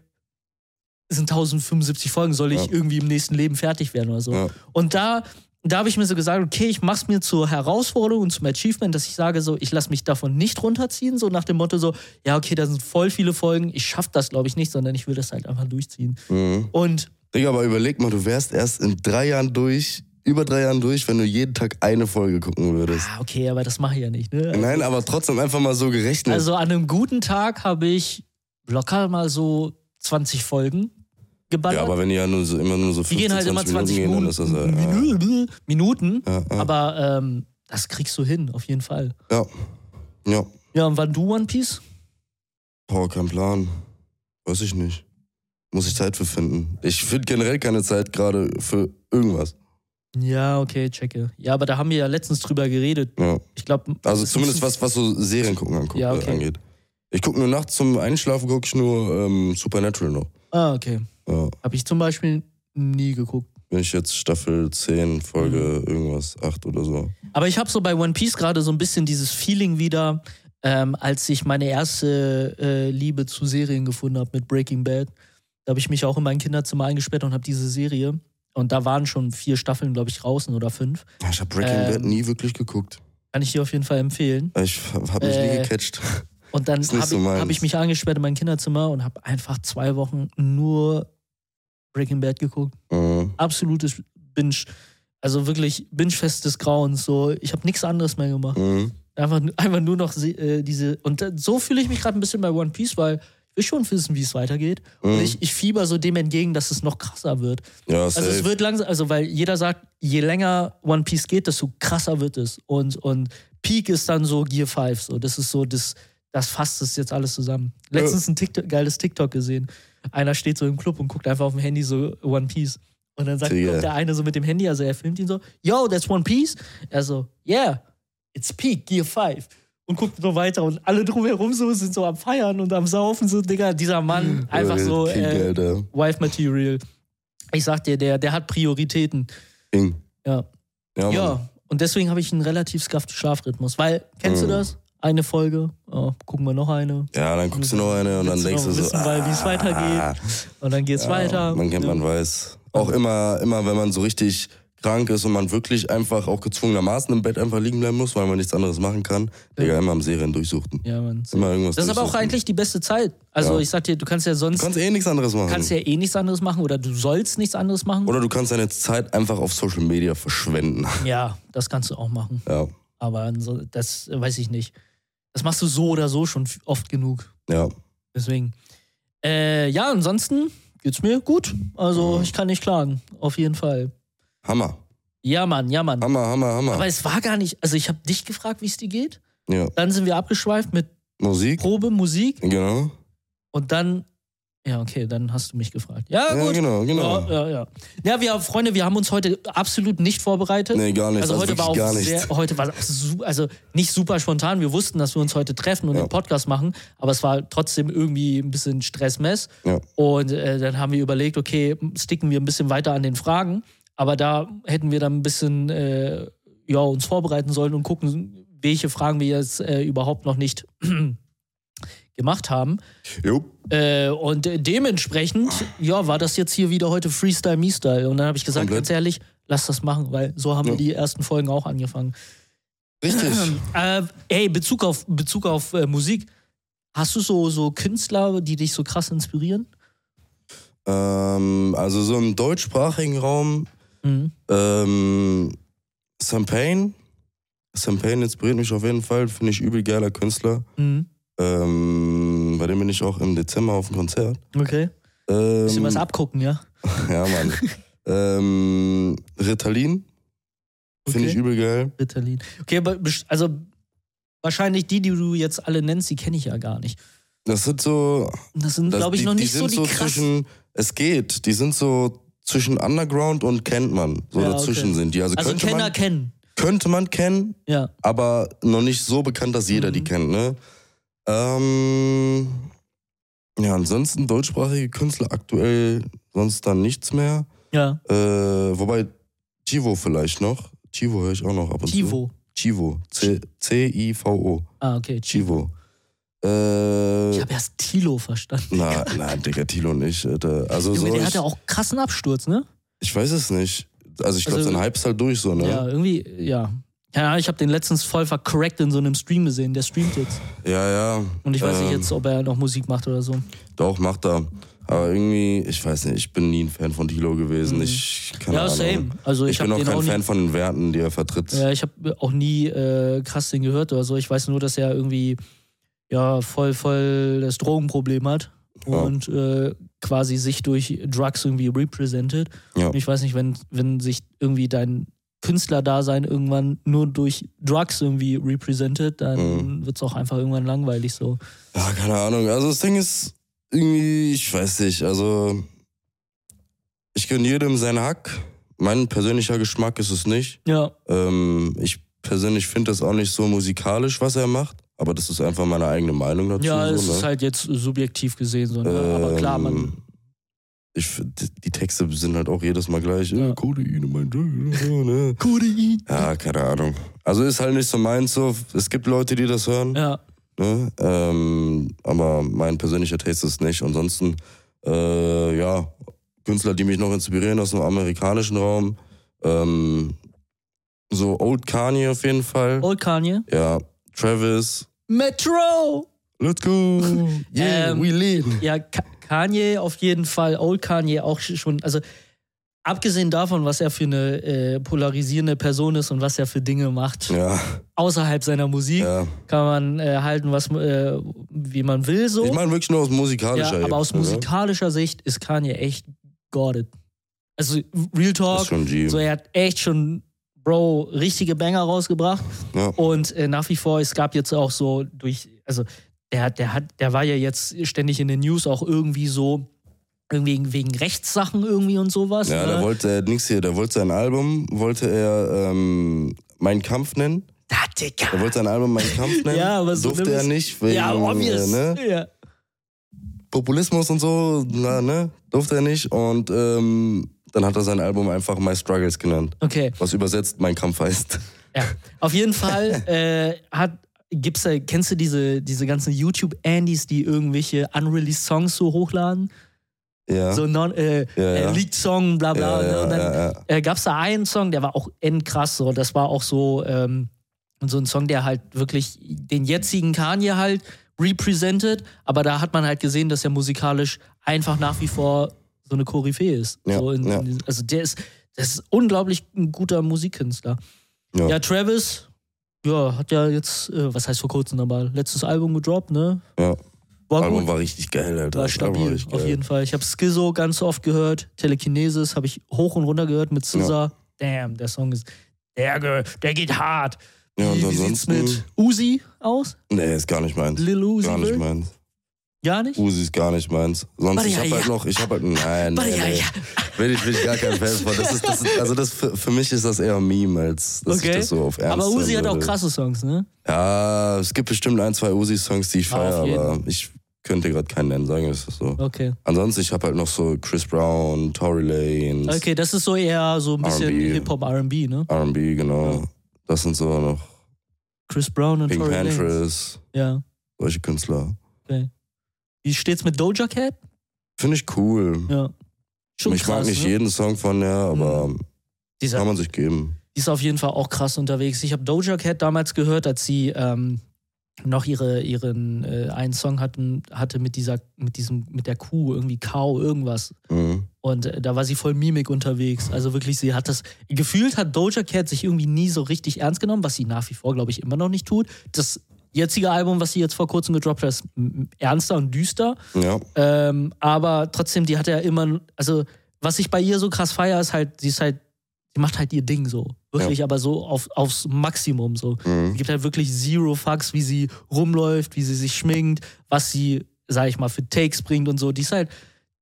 es sind 1075 Folgen, soll ich irgendwie im nächsten Leben fertig werden oder so. Und da, da habe ich mir so gesagt, okay, ich mach's mir zur Herausforderung und zum Achievement, dass ich sage so, ich lasse mich davon nicht runterziehen, so nach dem Motto so, ja, okay, da sind voll viele Folgen, ich schaff das, glaube ich, nicht, sondern ich will das halt einfach durchziehen. Mhm. Und Digga, aber überleg mal, du wärst erst in drei Jahren durch, über drei Jahren durch, wenn du jeden Tag eine Folge gucken würdest. ah, okay, aber das mache ich ja nicht, ne? Nein, aber trotzdem einfach mal so gerechnet. Also an einem guten Tag habe ich locker mal so 20 Folgen geballert. ja, aber wenn die ja nur so, immer nur so die 15, gehen halt immer 20 Minuten Minuten. gehen, dann ist das ja, Minuten. Minuten. ja, ja, Aber ähm, das kriegst du hin, auf jeden Fall. ja. ja. Ja, und wann du One Piece? Boah, kein Plan. Weiß ich nicht. Muss ich Zeit für finden. Ich finde generell keine Zeit gerade für irgendwas. Ja, okay, checke. Ja, aber da haben wir ja letztens drüber geredet. Ja. Ich glaube. Also zumindest was, was so Serien gucken anguckt, Ja, okay. äh, angeht. Ich gucke nur nachts zum Einschlafen, gucke ich nur ähm, Supernatural noch. Ah, okay. Ja. Habe ich zum Beispiel nie geguckt. Bin ich jetzt Staffel 10, Folge Mhm. irgendwas, 8 oder so. Aber ich habe so bei One Piece gerade so ein bisschen dieses Feeling wieder, ähm, als ich meine erste äh, Liebe zu Serien gefunden habe mit Breaking Bad. Da habe ich mich auch in mein Kinderzimmer eingesperrt und habe diese Serie. Und da waren schon vier Staffeln, glaube ich, draußen oder fünf. Ja, Ich habe Breaking Ähm, Bad nie wirklich geguckt. Kann ich dir auf jeden Fall empfehlen. Ich habe mich äh, nie gecatcht. Und dann habe so ich, hab ich mich eingesperrt in mein Kinderzimmer und habe einfach zwei Wochen nur Breaking Bad geguckt. Mhm. Absolutes Binge. Also wirklich Binge-Fest des Grauens. So, ich habe nichts anderes mehr gemacht. Mhm. Einfach, einfach nur noch äh, diese. Und so fühle ich mich gerade ein bisschen bei One Piece, weil ich will schon wissen, wie es weitergeht. Und ich, ich fieber so dem entgegen, dass es noch krasser wird. Ja, Also es wird langsam, also weil jeder sagt, je länger One Piece geht, desto krasser wird es. Und, und Peak ist dann so Gear 5. So. Das ist so, das, das fasst es jetzt alles zusammen. Letztens ein TikTok, geiles TikTok gesehen. Einer steht so im Club und guckt einfach auf dem Handy so One Piece. Und dann sagt kommt der eine so mit dem Handy, also er filmt ihn so, yo, that's One Piece. Er so, yeah, it's Peak, Gear 5. Und guckt so weiter und alle drumherum so sind so am Feiern und am Saufen, so, Digga, dieser Mann, einfach so, äh. Wife Material. Ich sag dir, der, der hat Prioritäten. King. Ja. Ja. Ja, und deswegen habe ich einen relativ skafften Schlafrhythmus. Weil, kennst Mhm. du das? Eine Folge, oh, gucken wir noch eine. Ja, dann guckst du noch eine und dann du denkst du so, wissen, weil, wie es ah, weitergeht. Und dann geht's ja, weiter. Man kennt, Ja. man weiß. Auch immer, immer, wenn man so richtig krank ist und man wirklich einfach auch gezwungenermaßen im Bett einfach liegen bleiben muss, weil man nichts anderes machen kann. Digga, immer am Serien durchsuchten. Ja, Mann. Immer irgendwas Das ist aber auch eigentlich die beste Zeit. Also Ja. ich sag dir, du kannst ja sonst Du kannst eh nichts anderes machen. kannst ja eh nichts anderes machen oder du sollst nichts anderes machen. Oder du kannst deine Zeit einfach auf Social Media verschwenden. Ja, das kannst du auch machen. Ja, Aber das weiß ich nicht. Das machst du so oder so schon oft genug. ja. Deswegen. Äh, ja, ansonsten geht's mir gut. Also ich kann nicht klagen. Auf jeden Fall. Hammer. Ja, Mann, ja, Mann. Hammer, Hammer, Hammer. Aber es war gar nicht. Also ich habe dich gefragt, wie es dir geht. ja. Dann sind wir abgeschweift mit Musik. Probe, Musik. Genau. Und dann. Ja, okay, dann hast du mich gefragt. Ja, Ja, gut. genau, genau. Ja, ja, ja. Ja, wir, Freunde, wir haben uns heute absolut nicht vorbereitet. Nee, gar nicht. Also, heute war auch gar nicht. sehr, heute war also nicht super spontan. Wir wussten, dass wir uns heute treffen und Ja. den Podcast machen, aber es war trotzdem irgendwie ein bisschen Stressmess. Ja. Und äh, dann haben wir überlegt, okay, sticken wir ein bisschen weiter an den Fragen, aber da hätten wir dann ein bisschen äh, ja, uns vorbereiten sollen und gucken, welche Fragen wir jetzt äh, überhaupt noch nicht gemacht haben. Jo. Äh, und dementsprechend, ja, war das jetzt hier wieder heute Freestyle Me-Style. Und dann habe ich gesagt, Komplett. ganz ehrlich, lass das machen, weil so haben wir Ja. die ersten Folgen auch angefangen. Richtig. *clears throat* Äh, ey, Bezug auf, Bezug auf äh, Musik. Hast du so, so Künstler, die dich so krass inspirieren? ähm, also so im deutschsprachigen Raum Mhm. Ähm, Sam Payne. Sam Payne inspiriert mich auf jeden Fall, finde ich übel geiler Künstler. Mhm. Ähm, bei dem bin ich auch im Dezember auf dem Konzert. Okay. Ähm, Bisschen was abgucken, ja? *laughs* Ja, Mann. ähm, Ritalin. Finde Okay. ich übel geil. Ritalin. Okay, aber also wahrscheinlich die, die du jetzt alle nennst, die kenne ich ja gar nicht. Das sind so. Das sind, glaube ich, die, noch die nicht so sind die so krassen. zwischen. Es geht. Die sind so zwischen Underground und kennt man. So Ja, dazwischen okay. sind die. Also, Also könnte, Kenner man, kennen. könnte man kennen, Ja. aber noch nicht so bekannt, dass jeder Mhm. die kennt, ne? Ähm, ja, ansonsten deutschsprachige Künstler aktuell sonst dann nichts mehr. Ja. Äh, wobei Chivo vielleicht noch. Chivo höre ich auch noch ab und Chivo. zu. Chivo. C- C-I-V-O. Ah, okay. Chivo. Chivo. Äh, Ich habe erst Tilo verstanden. na, na, Digga, Tilo nicht. Alter. Also Junge, so, der ich, hatte auch krassen Absturz, ne? ich weiß es nicht. Also ich glaube, Also- sein Hype ist halt durch so, ne? Ja, irgendwie, ja. Ja, ich habe den letztens voll vercorrect in so einem Stream gesehen. Der streamt jetzt. Ja, ja. Und ich weiß nicht Ähm, jetzt, ob er noch Musik macht oder so. Doch, macht er. Aber irgendwie, ich weiß nicht, ich bin nie ein Fan von Tilo gewesen. Ich, keine Mhm. Ja, Ahnung. same. Also ich, Ich, bin auch kein auch Fan von den Werten, die er vertritt. Ja, ich habe auch nie äh, krass den gehört oder so. Ich weiß nur, dass er irgendwie ja voll, voll das Drogenproblem hat Ja. und äh, quasi sich durch Drugs irgendwie represented. Ja. Und ich weiß nicht, wenn, wenn sich irgendwie dein Künstlerdasein irgendwann nur durch Drugs irgendwie represented, dann Mhm. wird's auch einfach irgendwann langweilig so. Ja, keine Ahnung. Also das Ding ist irgendwie, ich weiß nicht, also ich gönne jedem seinen Hack. Mein persönlicher Geschmack ist es nicht. Ja, Ähm, ich persönlich finde das auch nicht so musikalisch, was er macht. Aber das ist einfach meine eigene Meinung dazu. ja, es so, ne? ist halt jetzt subjektiv gesehen so. Ne? Aber klar, man. Ich, die- Texte sind halt auch jedes Mal gleich. Ja. Äh, Codein, mein Drug, ne? *laughs* Kodein. Ja, keine Ahnung. Also ist halt nicht so meins so. Es gibt Leute, die das hören. Ja, Ne? Ähm, aber mein persönlicher Taste ist nicht. Ansonsten, äh, ja, Künstler, die mich noch inspirieren aus dem amerikanischen Raum. Ähm, so Old Kanye auf jeden Fall. Old Kanye. Ja, Travis. Metro! Let's go. *laughs* Yeah, Ähm, we live. Ja, Kanye auf jeden Fall, Old Kanye auch schon. Also abgesehen davon, was er für eine äh, polarisierende Person ist und was er für Dinge macht, Ja, außerhalb seiner Musik, ja. kann man äh, halten, was äh, wie man will so. Ich meine wirklich nur aus ja, musikalischer aber aus ne? musikalischer Sicht ist Kanye echt godded. Also Real Talk, ist schon G. so er hat echt schon Bro richtige Banger rausgebracht Ja. und äh, nach wie vor es gab jetzt auch so durch also der hat der hat der war ja jetzt ständig in den News auch irgendwie so irgendwie wegen Rechtssachen irgendwie und sowas. Ja, ne? der wollte nix hier, der wollte sein Album, wollte er ähm, Mein Kampf nennen. Da, Digga. Er wollte sein Album Mein Kampf *laughs* nennen. Ja, aber so Durfte er nicht, wegen ja, obvious. äh, ne? Ja. Populismus und so, na, ne? Durfte er nicht. Und ähm, dann hat er sein Album einfach My Struggles genannt. Okay. Was übersetzt Mein Kampf heißt. Ja, auf jeden Fall *laughs* äh, hat, gibt's da, kennst du diese, diese ganzen YouTube-Andys, die irgendwelche unreleased Songs so hochladen? Ja. So non, äh, Ja, ja. äh, Leaked-Song, bla bla. Ja, ne? und dann äh, gab's da einen Song, der war auch endkrass so. Das war auch so, ähm, so ein Song, der halt wirklich den jetzigen Kanye halt represented, aber da hat man halt gesehen, dass er musikalisch einfach nach wie vor so eine Koryphäe ist. Ja, so in, in, also der ist, das ist unglaublich ein guter Musikkünstler. Ja, Travis, ja, hat ja jetzt, äh, was heißt vor kurzem aber, letztes Album gedroppt, ne? Ja. War Album gut, war richtig geil, Alter. war stabil, richtig auf geil. jeden Fall. Ich habe Schizo ganz oft gehört, Telekinesis habe ich hoch und runter gehört mit Scissor. Damn, der Song ist, der, der geht hart. Ja, und wie, wie sieht's ansonsten- mit Uzi aus? Nee, ist gar nicht meins. Lil Uzi? Gar nicht meins. Gar nicht? Uzi ist gar nicht meins. Sonst, Warte, ich ja, hab halt ja. noch, ich hab halt, nein, nein, ja, nee. ja. Bin ich, bin ich gar kein Fan von. Das ist, das ist, also das, für, für mich ist das eher ein Meme, als dass Okay. ich das so auf Ernst Aber Uzi hat auch krasse Songs, ne? Ja, es gibt bestimmt ein, zwei Uzi-Songs, die ich Ja, feiere, aber ich könnte gerade keinen nennen, sagen wir es so. Okay. Ansonsten, ich habe halt noch so Chris Brown, Tory Lanez, Okay, das ist so eher so ein bisschen R&B. Hip-Hop, R&B, ne? R&B, genau. Das sind so noch Chris Brown und Pink Tory Lanez. Panthers, Ja. solche Künstler. Wie steht's mit Doja Cat? Finde ich cool. Ja. Schon ich krass, mag nicht ne? jeden Song von der, aber Dieser, kann man sich geben. die ist auf jeden Fall auch krass unterwegs. Ich habe Doja Cat damals gehört, als sie ähm, noch ihre, ihren äh, einen Song hatten, hatte mit dieser, mit diesem, mit der Kuh, irgendwie Cow, irgendwas. Mhm. Und äh, da war sie voll Mimik unterwegs. Also wirklich, sie hat das. Gefühlt hat Doja Cat sich irgendwie nie so richtig ernst genommen, was sie nach wie vor, glaube ich, immer noch nicht tut. Das jetzige Album, was sie jetzt vor kurzem gedroppt hat, ist ernster und düster. Ja, Ähm, aber trotzdem, die hat ja immer, also was ich bei ihr so krass feier, ist halt, sie ist halt, sie macht halt ihr Ding so. Wirklich, aber so auf, aufs Maximum so. mhm. Sie gibt halt wirklich zero Fucks, wie sie rumläuft, wie sie sich schminkt, was sie, sag ich mal, für Takes bringt und so. Die ist halt,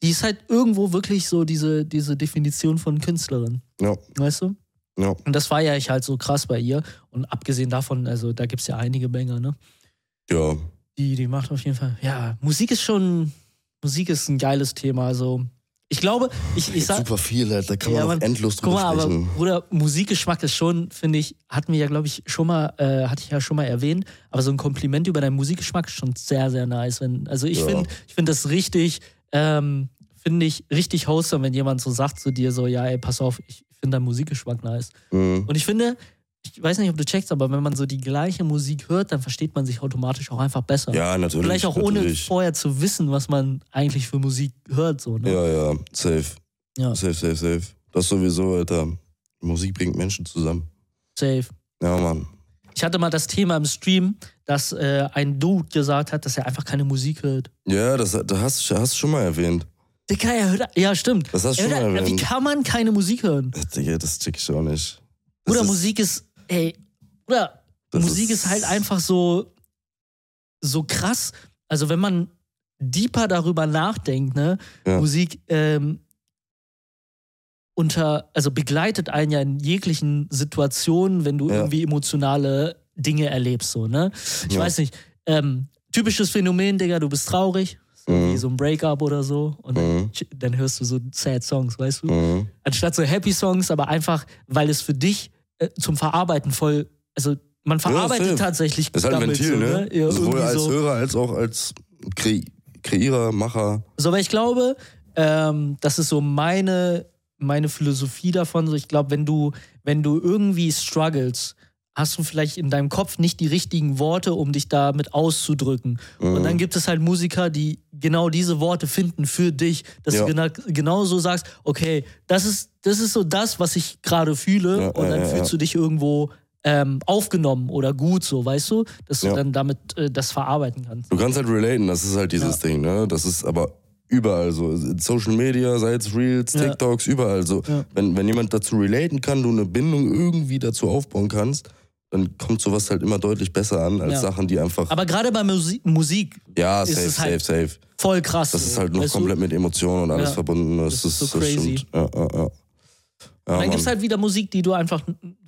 die ist halt irgendwo wirklich so diese, diese Definition von Künstlerin. ja, Weißt du? Ja. Und das feiere ich halt so krass bei ihr. Und abgesehen davon, also da gibt's ja einige Banger, ne? Ja, Die, die macht auf jeden Fall. Ja, Musik ist schon. Musik ist ein geiles Thema. Also, ich glaube, ich, ich sag. super viel. Da kann Ja, man Mann. auch endlos Guck drüber mal, aber sprechen. Bruder, Musikgeschmack ist schon, finde ich, hatten wir ja, glaube ich, schon mal, äh, hatte ich ja schon mal erwähnt, aber so ein Kompliment über deinen Musikgeschmack ist schon sehr, sehr nice. Wenn, also ich Ja. finde, ich finde das richtig, ähm, finde ich richtig wholesome, wenn jemand so sagt zu dir so, ja, ey, pass auf, ich finde deinen Musikgeschmack nice. Mhm. Und ich finde, ich weiß nicht, ob du checkst, aber wenn man so die gleiche Musik hört, dann versteht man sich automatisch auch einfach besser. Ja, natürlich. Vielleicht auch ohne natürlich. vorher zu wissen, was man eigentlich für Musik hört. So, ne? Ja, ja, safe. Ja. Safe, safe, safe. Das sowieso, Alter. Musik bringt Menschen zusammen. Safe. Ja, Mann. Ich hatte mal das Thema im Stream, dass äh, ein Dude gesagt hat, dass er einfach keine Musik hört. Ja, das, das hast, hast du schon mal erwähnt. Digga, er hört. Ja, stimmt. Das hast du schon hört, wie erwähnt. kann man keine Musik hören? Digga, das check ich auch nicht. Das Oder ist- Musik ist. Ey, oder Musik ist, ist- halt einfach so. So krass. Also, wenn man deeper darüber nachdenkt, ne? Ja. Musik ähm, unter, also begleitet einen ja in jeglichen Situationen, wenn du Ja. irgendwie emotionale Dinge erlebst, so, ne? Ich weiß nicht, ähm, typisches Phänomen, Digga, du bist traurig, so Mhm. wie so ein Breakup oder so, und dann, Mhm. dann hörst du so sad Songs, weißt du? Mhm. Anstatt so happy Songs, aber einfach, weil es für dich äh, zum Verarbeiten voll, also man verarbeitet safe. tatsächlich Das ist halt ein damit Ventil, so, ne? Ja, Sowohl als so. Hörer als auch als Kre Kreierer, Macher. So, aber ich glaube, ähm, das ist so meine, meine Philosophie davon. So, ich glaube, wenn du, wenn du irgendwie struggles, hast du vielleicht in deinem Kopf nicht die richtigen Worte, um dich damit auszudrücken. Und Mhm. dann gibt es halt Musiker, die genau diese Worte finden für dich, dass Ja. du genau, genau so sagst, okay, das ist, das ist so das, was ich gerade fühle Ja, und dann ja, fühlst du dich irgendwo ähm, aufgenommen oder gut so, weißt du, dass du dann damit äh, das verarbeiten kannst. Du kannst halt relaten, das ist halt dieses Ding, ne? Das ist aber überall so. In Social Media, sei es Reels. TikToks, überall so. Wenn, wenn jemand dazu relaten kann, du eine Bindung irgendwie dazu aufbauen kannst, dann kommt sowas halt immer deutlich besser an als Ja. Sachen, die einfach. Aber gerade bei Musik, Musik ja, ist safe, es safe, halt safe. voll krass. Das ist halt noch weißt du? komplett mit Emotionen und alles Ja. verbunden. Das, Das ist so das crazy. stimmt. Ja, ja, ja. Ja, dann gibt es halt wieder Musik, die du einfach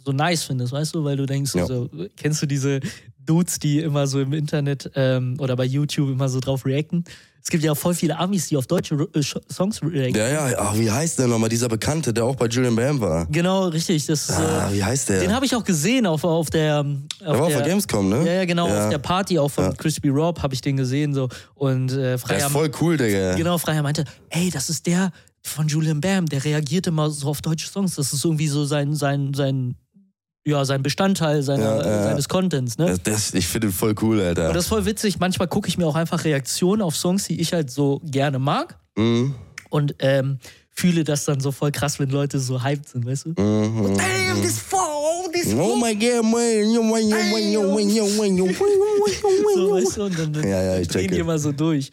so nice findest, weißt du, weil du denkst, Ja. so, kennst du diese Dudes, die immer so im Internet ähm, oder bei YouTube immer so drauf reacten? Es gibt ja voll viele Amis, die auf deutsche äh, Songs reacten. ja, ja, ach, wie heißt der nochmal, dieser Bekannte, der auch bei Julian Bam war? Genau, richtig. Das, ist, Ah, äh, wie heißt der? den habe ich auch gesehen auf, auf der. Auf der war auf der der Gamescom, ne? ja, ja, genau, Ja. auf der Party auch von Ja. Crispy Rob habe ich den gesehen. So. Und äh, Der Freier, ist voll cool, Digga. genau, Freier meinte, ey, das ist der von Julian Bam, der reagiert immer so auf deutsche Songs. Das ist irgendwie so sein, sein, sein, ja, sein Bestandteil seiner, Ja, ja, ja. seines Contents, ne? Das, das, ich finde ihn voll cool, Alter. Und das ist voll witzig. Manchmal gucke ich mir auch einfach Reaktionen auf Songs, die ich halt so gerne mag. Mhm. Und ähm, fühle das dann so voll krass, wenn Leute so hyped sind, weißt du? Mhm. Damn, this fall, this Oh my god, man. Yo, man, yo, man, yo, man, yo, man, yo. *laughs* so, weißt du? Und dann, dann Ja, ja, ich drehen die immer so durch.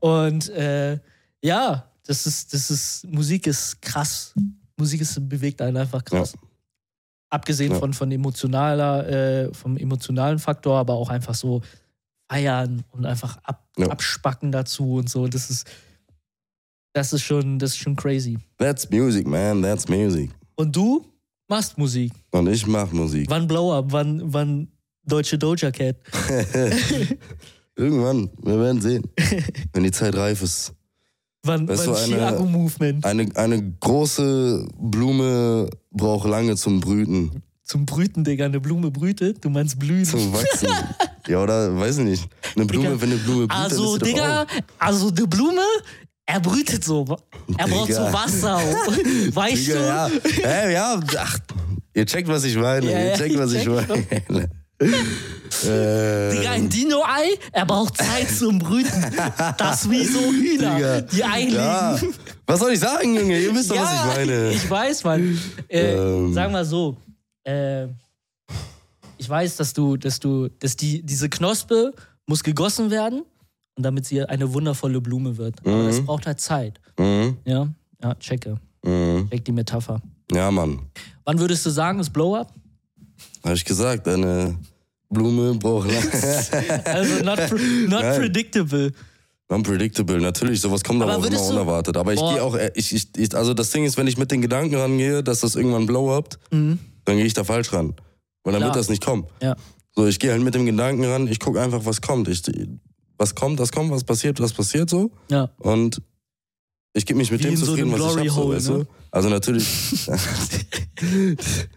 Und äh, ja, das ist, das ist, Musik ist krass. Musik ist, bewegt einen einfach krass. Abgesehen Ja. von, von emotionaler, äh, vom emotionalen Faktor, aber auch einfach so feiern und einfach ab, Ja. abspacken dazu und so. Das ist, das ist schon, das ist schon crazy. That's music, man. That's music. Und du machst Musik. Und ich mach Musik. Wann Blow Up? Wann, wann deutsche Doja Cat? *laughs* Irgendwann, wir werden sehen. *laughs* Wenn die Zeit reif ist. Wann, Weißt wann du, eine- Movement? Eine, eine große Blume braucht lange zum Brüten, Zum Brüten, Digga. Eine Blume brütet. Du meinst blühen. zum Wachsen. *laughs* ja, oder weiß ich nicht. Eine Blume, Digga, wenn eine Blume blüht, Also, Digga, also die Blume, er brütet so. Er braucht so Digga. Wasser. *laughs* Weißt Digga, du? ja. Hä, ja, ach, ihr checkt, was ich meine. Ja, ihr checkt, was ich ich meine. Äh, Digga, ein Dino-Ei, er braucht Zeit zum Brüten. Das wie so Hühner, Digga. die einlegen. ja. Was soll ich sagen, Junge? Ihr wisst doch, was ich meine. ich weiß, Mann. Äh, Ähm. Sag mal so. Äh, ich weiß, dass du, dass du, dass die, diese Knospe muss gegossen werden und damit sie eine wundervolle Blume wird. Aber Mhm. das braucht halt Zeit. Mhm. Ja, ja, checke. Mhm. Check die Metapher. Ja, Mann. Wann würdest du sagen, ist Blow-Up? Habe ich gesagt, eine Blume braucht lange. *laughs* Also not, pre not predictable. Unpredictable, natürlich, sowas kommt aber, Aber auch immer unerwartet. Aber ich gehe auch, äh, ich, ich, ich, also das Ding ist, wenn ich mit den Gedanken rangehe, dass das irgendwann blow-upt, Mhm. dann gehe ich da falsch ran. Weil dann Klar. wird das nicht kommen. Ja. So, ich gehe halt mit dem Gedanken ran, ich gucke einfach, was kommt. Ich, was kommt, das kommt, was passiert, was passiert so. Ja. Und ich gebe mich mit Wie dem so zufrieden, einem was ich Glory hab, so, ne? Also natürlich. *laughs*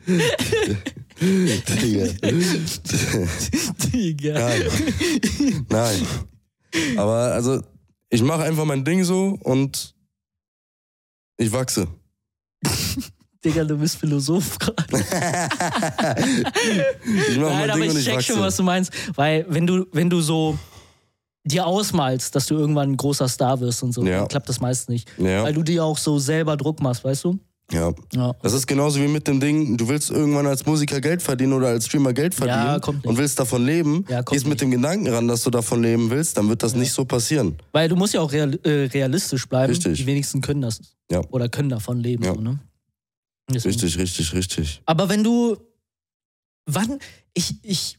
*laughs* Digga. Digga. Nein. Nein. Aber also, ich mache einfach mein Ding so und ich wachse. Digga, du bist Philosoph gerade. *laughs* ich mache Nein, mein aber Ding und ich ich check wachse. schon, was du meinst. Weil wenn du, wenn du so dir ausmalst, dass du irgendwann ein großer Star wirst und so, Ja. dann klappt das meist nicht. ja, Weil du dir auch so selber Druck machst, weißt du? Ja. Ja. Das ist genauso wie mit dem Ding, du willst irgendwann als Musiker Geld verdienen oder als Streamer Geld verdienen Ja, und willst davon leben, Ja, gehst mit nicht. dem Gedanken ran, dass du davon leben willst, dann wird das nicht so passieren. Weil du musst ja auch real, äh, realistisch bleiben. Richtig. Die wenigsten können das. Ja. Oder können davon leben. So, ne? Richtig, richtig, richtig. Aber wenn du. Wann. Ich, ich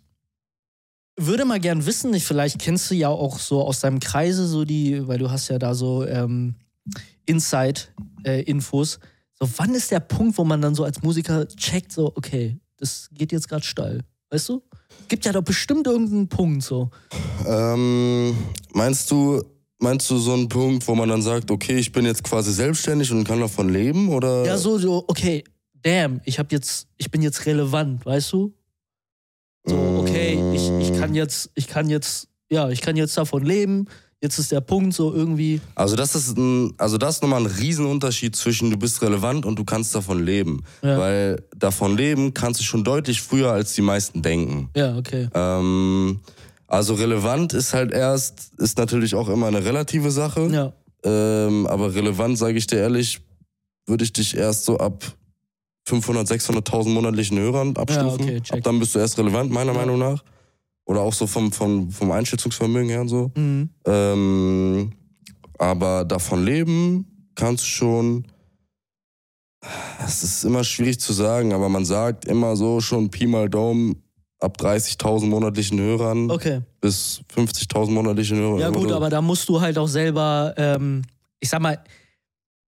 würde mal gern wissen, ich, vielleicht kennst du ja auch so aus deinem Kreise so die, weil du hast ja da so ähm, Inside-Infos. So, wann ist der Punkt, wo man dann so als Musiker checkt, so, okay, das geht jetzt gerade steil. Weißt du? Es gibt ja doch bestimmt irgendeinen Punkt so. Ähm, meinst du, meinst du so einen Punkt, wo man dann sagt, okay, ich bin jetzt quasi selbstständig und kann davon leben? Oder? Ja, so, so, okay, damn, ich hab jetzt, ich bin jetzt relevant, weißt du? So, okay, ich, ich kann jetzt, ich kann jetzt, ja, ich kann jetzt davon leben, jetzt ist der Punkt so irgendwie. Also das ist ein, also das ist nochmal ein Riesenunterschied zwischen du bist relevant und du kannst davon leben. Ja. Weil davon leben kannst du schon deutlich früher, als die meisten denken. Ja, okay. Ähm, also relevant ist halt erst, ist natürlich auch immer eine relative Sache. Ja. Ähm, aber relevant, sage ich dir ehrlich, würde ich dich erst so ab 500, 600.000 monatlichen Hörern abstufen. okay, check. ab dann bist du erst relevant, meiner Ja. Meinung nach. Oder auch so vom, vom, vom Einschätzungsvermögen her und so. Mhm. Ähm, aber davon leben kannst du schon. Es ist immer schwierig zu sagen, aber man sagt immer so schon Pi mal Daumen ab 30.000 monatlichen Hörern Okay. bis 50.000 monatlichen Hörern. Ja, gut, aber da musst du halt auch selber, ähm, ich sag mal,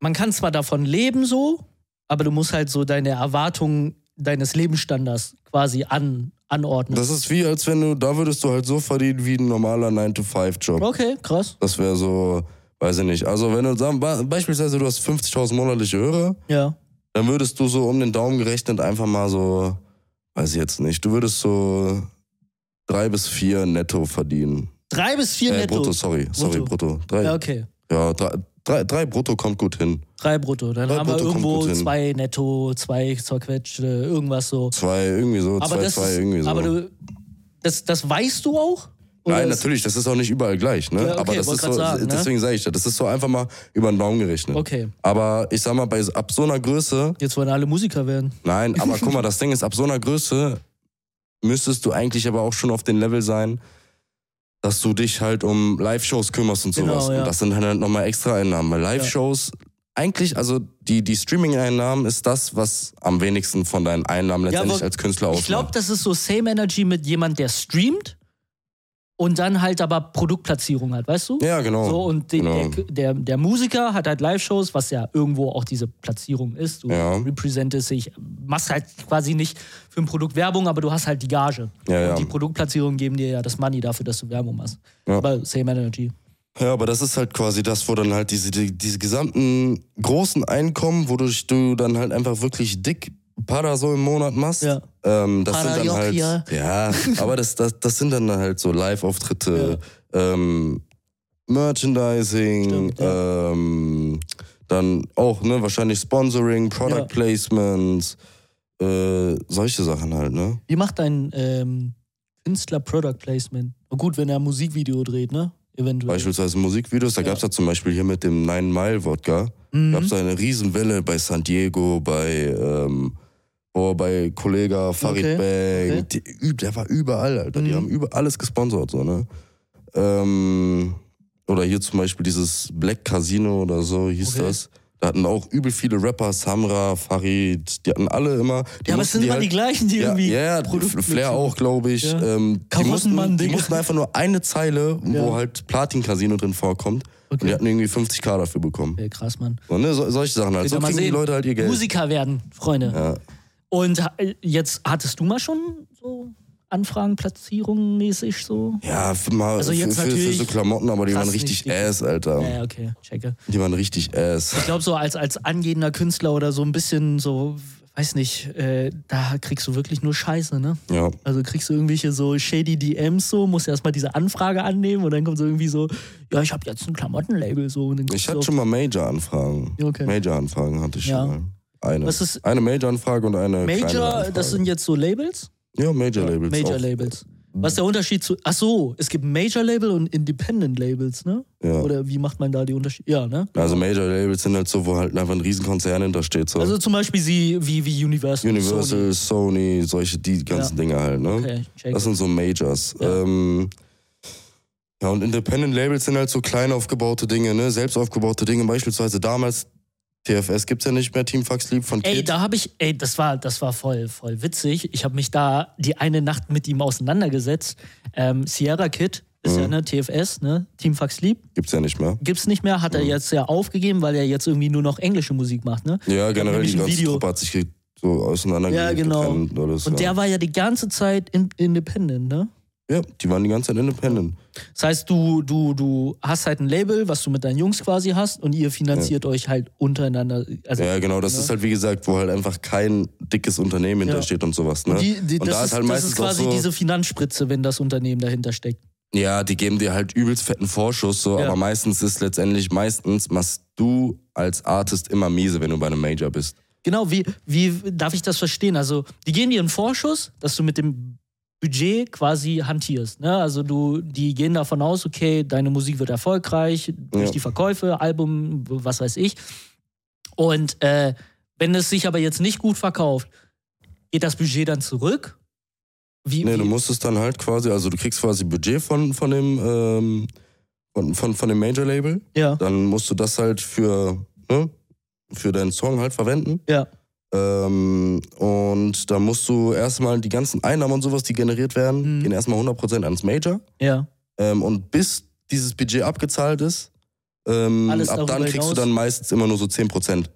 man kann zwar davon leben so, aber du musst halt so deine Erwartungen deines Lebensstandards quasi an, anordnen. Das ist wie, als wenn du, da würdest du halt so verdienen wie ein normaler 9-to-5-Job. okay, krass. Das wäre so, weiß ich nicht. Also wenn du sagen, beispielsweise du hast 50.000 monatliche Hörer, Ja. dann würdest du so um den Daumen gerechnet einfach mal so, weiß ich jetzt nicht, du würdest so drei bis vier netto verdienen. Drei bis vier Äh, netto. brutto, sorry, sorry, brutto. Drei, Ja, ja, okay. drei, drei, drei brutto kommt gut hin. Drei brutto. Dann Drei haben wir brutto kommt irgendwo zwei netto, zwei zerquetschte, irgendwas so. Zwei, irgendwie so, Aber zwei, das zwei, irgendwie so. aber du, das, das weißt du auch? Oder Nein, natürlich, das ist auch nicht überall gleich, ne? Ja, okay, aber das ist so, sagen, ne? deswegen sage ich das, das ist so einfach mal über den Daumen gerechnet. Okay, Aber ich sag mal, bei, ab so einer Größe, jetzt wollen alle Musiker werden. nein, aber *laughs* guck mal, das Ding ist, ab so einer Größe müsstest du eigentlich aber auch schon auf dem Level sein, dass du dich halt um Live-Shows kümmerst und Genau, sowas. ja. Und das sind halt nochmal extra Einnahmen. Weil Live-Shows, eigentlich, also die, die Streaming-Einnahmen ist das, was am wenigsten von deinen Einnahmen letztendlich aber als Künstler ausmacht. Ich glaube, das ist so Same Energy mit jemand, der streamt und dann halt aber Produktplatzierung hat, weißt du? ja, genau. So, und den, genau. der, der, der Musiker hat halt Live-Shows, was ja irgendwo auch diese Platzierung ist. Du Ja. representest dich, machst halt quasi nicht für ein Produkt Werbung, aber du hast halt die Gage. Ja, ja. Und die Produktplatzierungen geben dir ja das Money dafür, dass du Werbung machst. Ja. Aber Same Energy. Ja, aber das ist halt quasi das, wo dann halt diese, die, diese gesamten großen Einkommen, wodurch du dann halt einfach wirklich dick Pada so im Monat machst. Ja. Ähm, das Pada sind dann halt. Ja, *laughs* aber das, das, das sind dann halt so Live-Auftritte, ähm, Merchandising, Stimmt, ja. ähm, dann auch, ne, wahrscheinlich Sponsoring, Product Ja. Placements, äh, solche Sachen halt, ne? Wie macht dein ähm, Künstler Product Placement? Oh, gut, wenn er ein Musikvideo dreht, ne? Eventuell. Beispielsweise Musikvideos, da Ja. gab's ja zum Beispiel hier mit dem Nine Mile Wodka, Mhm. gab's da eine Riesenwelle bei San Diego, bei, ähm, boah, bei Kollega, Farid Okay, Bang, okay. die, der war überall, Alter, die Mhm. haben über alles gesponsert, so, ne? Ähm, oder hier zum Beispiel dieses Black Casino oder so hieß Okay. das. Da hatten auch übel viele Rapper, Samra, Farid, die hatten alle immer. Die ja, aber es sind immer halt- die gleichen, die ja, irgendwie. ja, ja, Flair auch, glaube ich. Ja. Ähm, die, mussten, die Digga. mussten einfach nur eine Zeile, Ja. wo halt Platin-Casino drin vorkommt. Und die Okay. hatten irgendwie 50k dafür bekommen. Okay, krass, Mann. So, ne? so, solche Sachen halt. So kriegen die sehen. Leute halt ihr Geld. Musiker werden, Freunde. Ja. Und ha- jetzt hattest du mal schon so Anfragen, Platzierungen mäßig so? Ja, für, mal, Also für, für, für so Klamotten, aber die waren richtig nicht, ass, Alter. Ja, okay, checke. Die waren richtig ass. Ich glaube, so als, als angehender Künstler oder so ein bisschen so, weiß nicht, äh, da kriegst du wirklich nur Scheiße, ne? Ja. Also kriegst du irgendwelche so shady DMs so, musst erstmal diese Anfrage annehmen und dann kommt so irgendwie so, ja, ich habe jetzt ein Klamottenlabel so. Ich hatte auf- schon mal Major-Anfragen. Okay. Major-Anfragen hatte ich Ja. schon mal. Eine. Was ist- eine Major-Anfrage und eine Major, das sind jetzt so Labels? Ja, Major-Labels. Major auch. Labels. Was ist der Unterschied zu. Ach so, es gibt Major Label und Independent Labels, ne? Ja. Oder wie macht man da die Unterschiede? Ja, ne? Also Major-Labels sind halt so, wo halt einfach ein Riesenkonzern hintersteht. So. Also zum Beispiel sie, wie, wie Universal. Universal, Sony, solche, die ganzen Ja. Dinge halt, ne? Sony. Okay, check. Das sind so Majors. Ja. Ähm, ja, und Independent Labels sind halt so klein aufgebaute Dinge, ne? Selbst aufgebaute Dinge. Beispielsweise damals, TFS gibt's ja nicht mehr, Team Fuck Sleep von Ey, Kid. da habe ich, ey, das war, das war voll, voll witzig. Ich habe mich da die eine Nacht mit ihm auseinandergesetzt. Ähm, Sierra Kid ist Mhm. ja ne TFS, ne Team Fuck Sleep. Gibt's ja nicht mehr. Gibt's nicht mehr, Mhm. hat er jetzt ja aufgegeben, weil er jetzt irgendwie nur noch englische Musik macht, ne? Ja, generell die ganze Video. Truppe hat sich so auseinander Ja, genau. getrennt und der war ja die ganze Zeit in, independent, ne? Ja, die waren die ganze Zeit independent. Das heißt, du, du, du hast halt ein Label, was du mit deinen Jungs quasi hast und ihr finanziert euch halt untereinander. Also, Ja, genau, das ne? ist halt wie gesagt, wo halt einfach kein dickes Unternehmen hintersteht und sowas, ne? die, die, und das, da ist, halt das meistens ist quasi so, diese Finanzspritze, wenn das Unternehmen dahinter steckt. Ja, die geben dir halt übelst fetten Vorschuss, so, Ja. aber meistens ist letztendlich, meistens machst du als Artist immer miese, wenn du bei einem Major bist. Genau, wie, wie darf ich das verstehen? Also, die geben dir einen Vorschuss, dass du mit dem Budget quasi hantierst. Ne? Also, du, die gehen davon aus, okay, deine Musik wird erfolgreich durch Ja. die Verkäufe, Album, was weiß ich. Und äh, wenn es sich aber jetzt nicht gut verkauft, geht das Budget dann zurück? Wie, Nee, wie, du musst es dann halt quasi, also du kriegst quasi Budget von, von dem, ähm, von, von, von dem Major-Label, ja, dann musst du das halt für, ne, für deinen Song halt verwenden. ja, Ähm, und da musst du erstmal die ganzen Einnahmen und sowas, die generiert werden, Mhm. gehen erstmal 100% ans Major. ja. Ähm, und bis dieses Budget abgezahlt ist, ähm, ab dann kriegst hinaus? du dann meistens immer nur so 10%.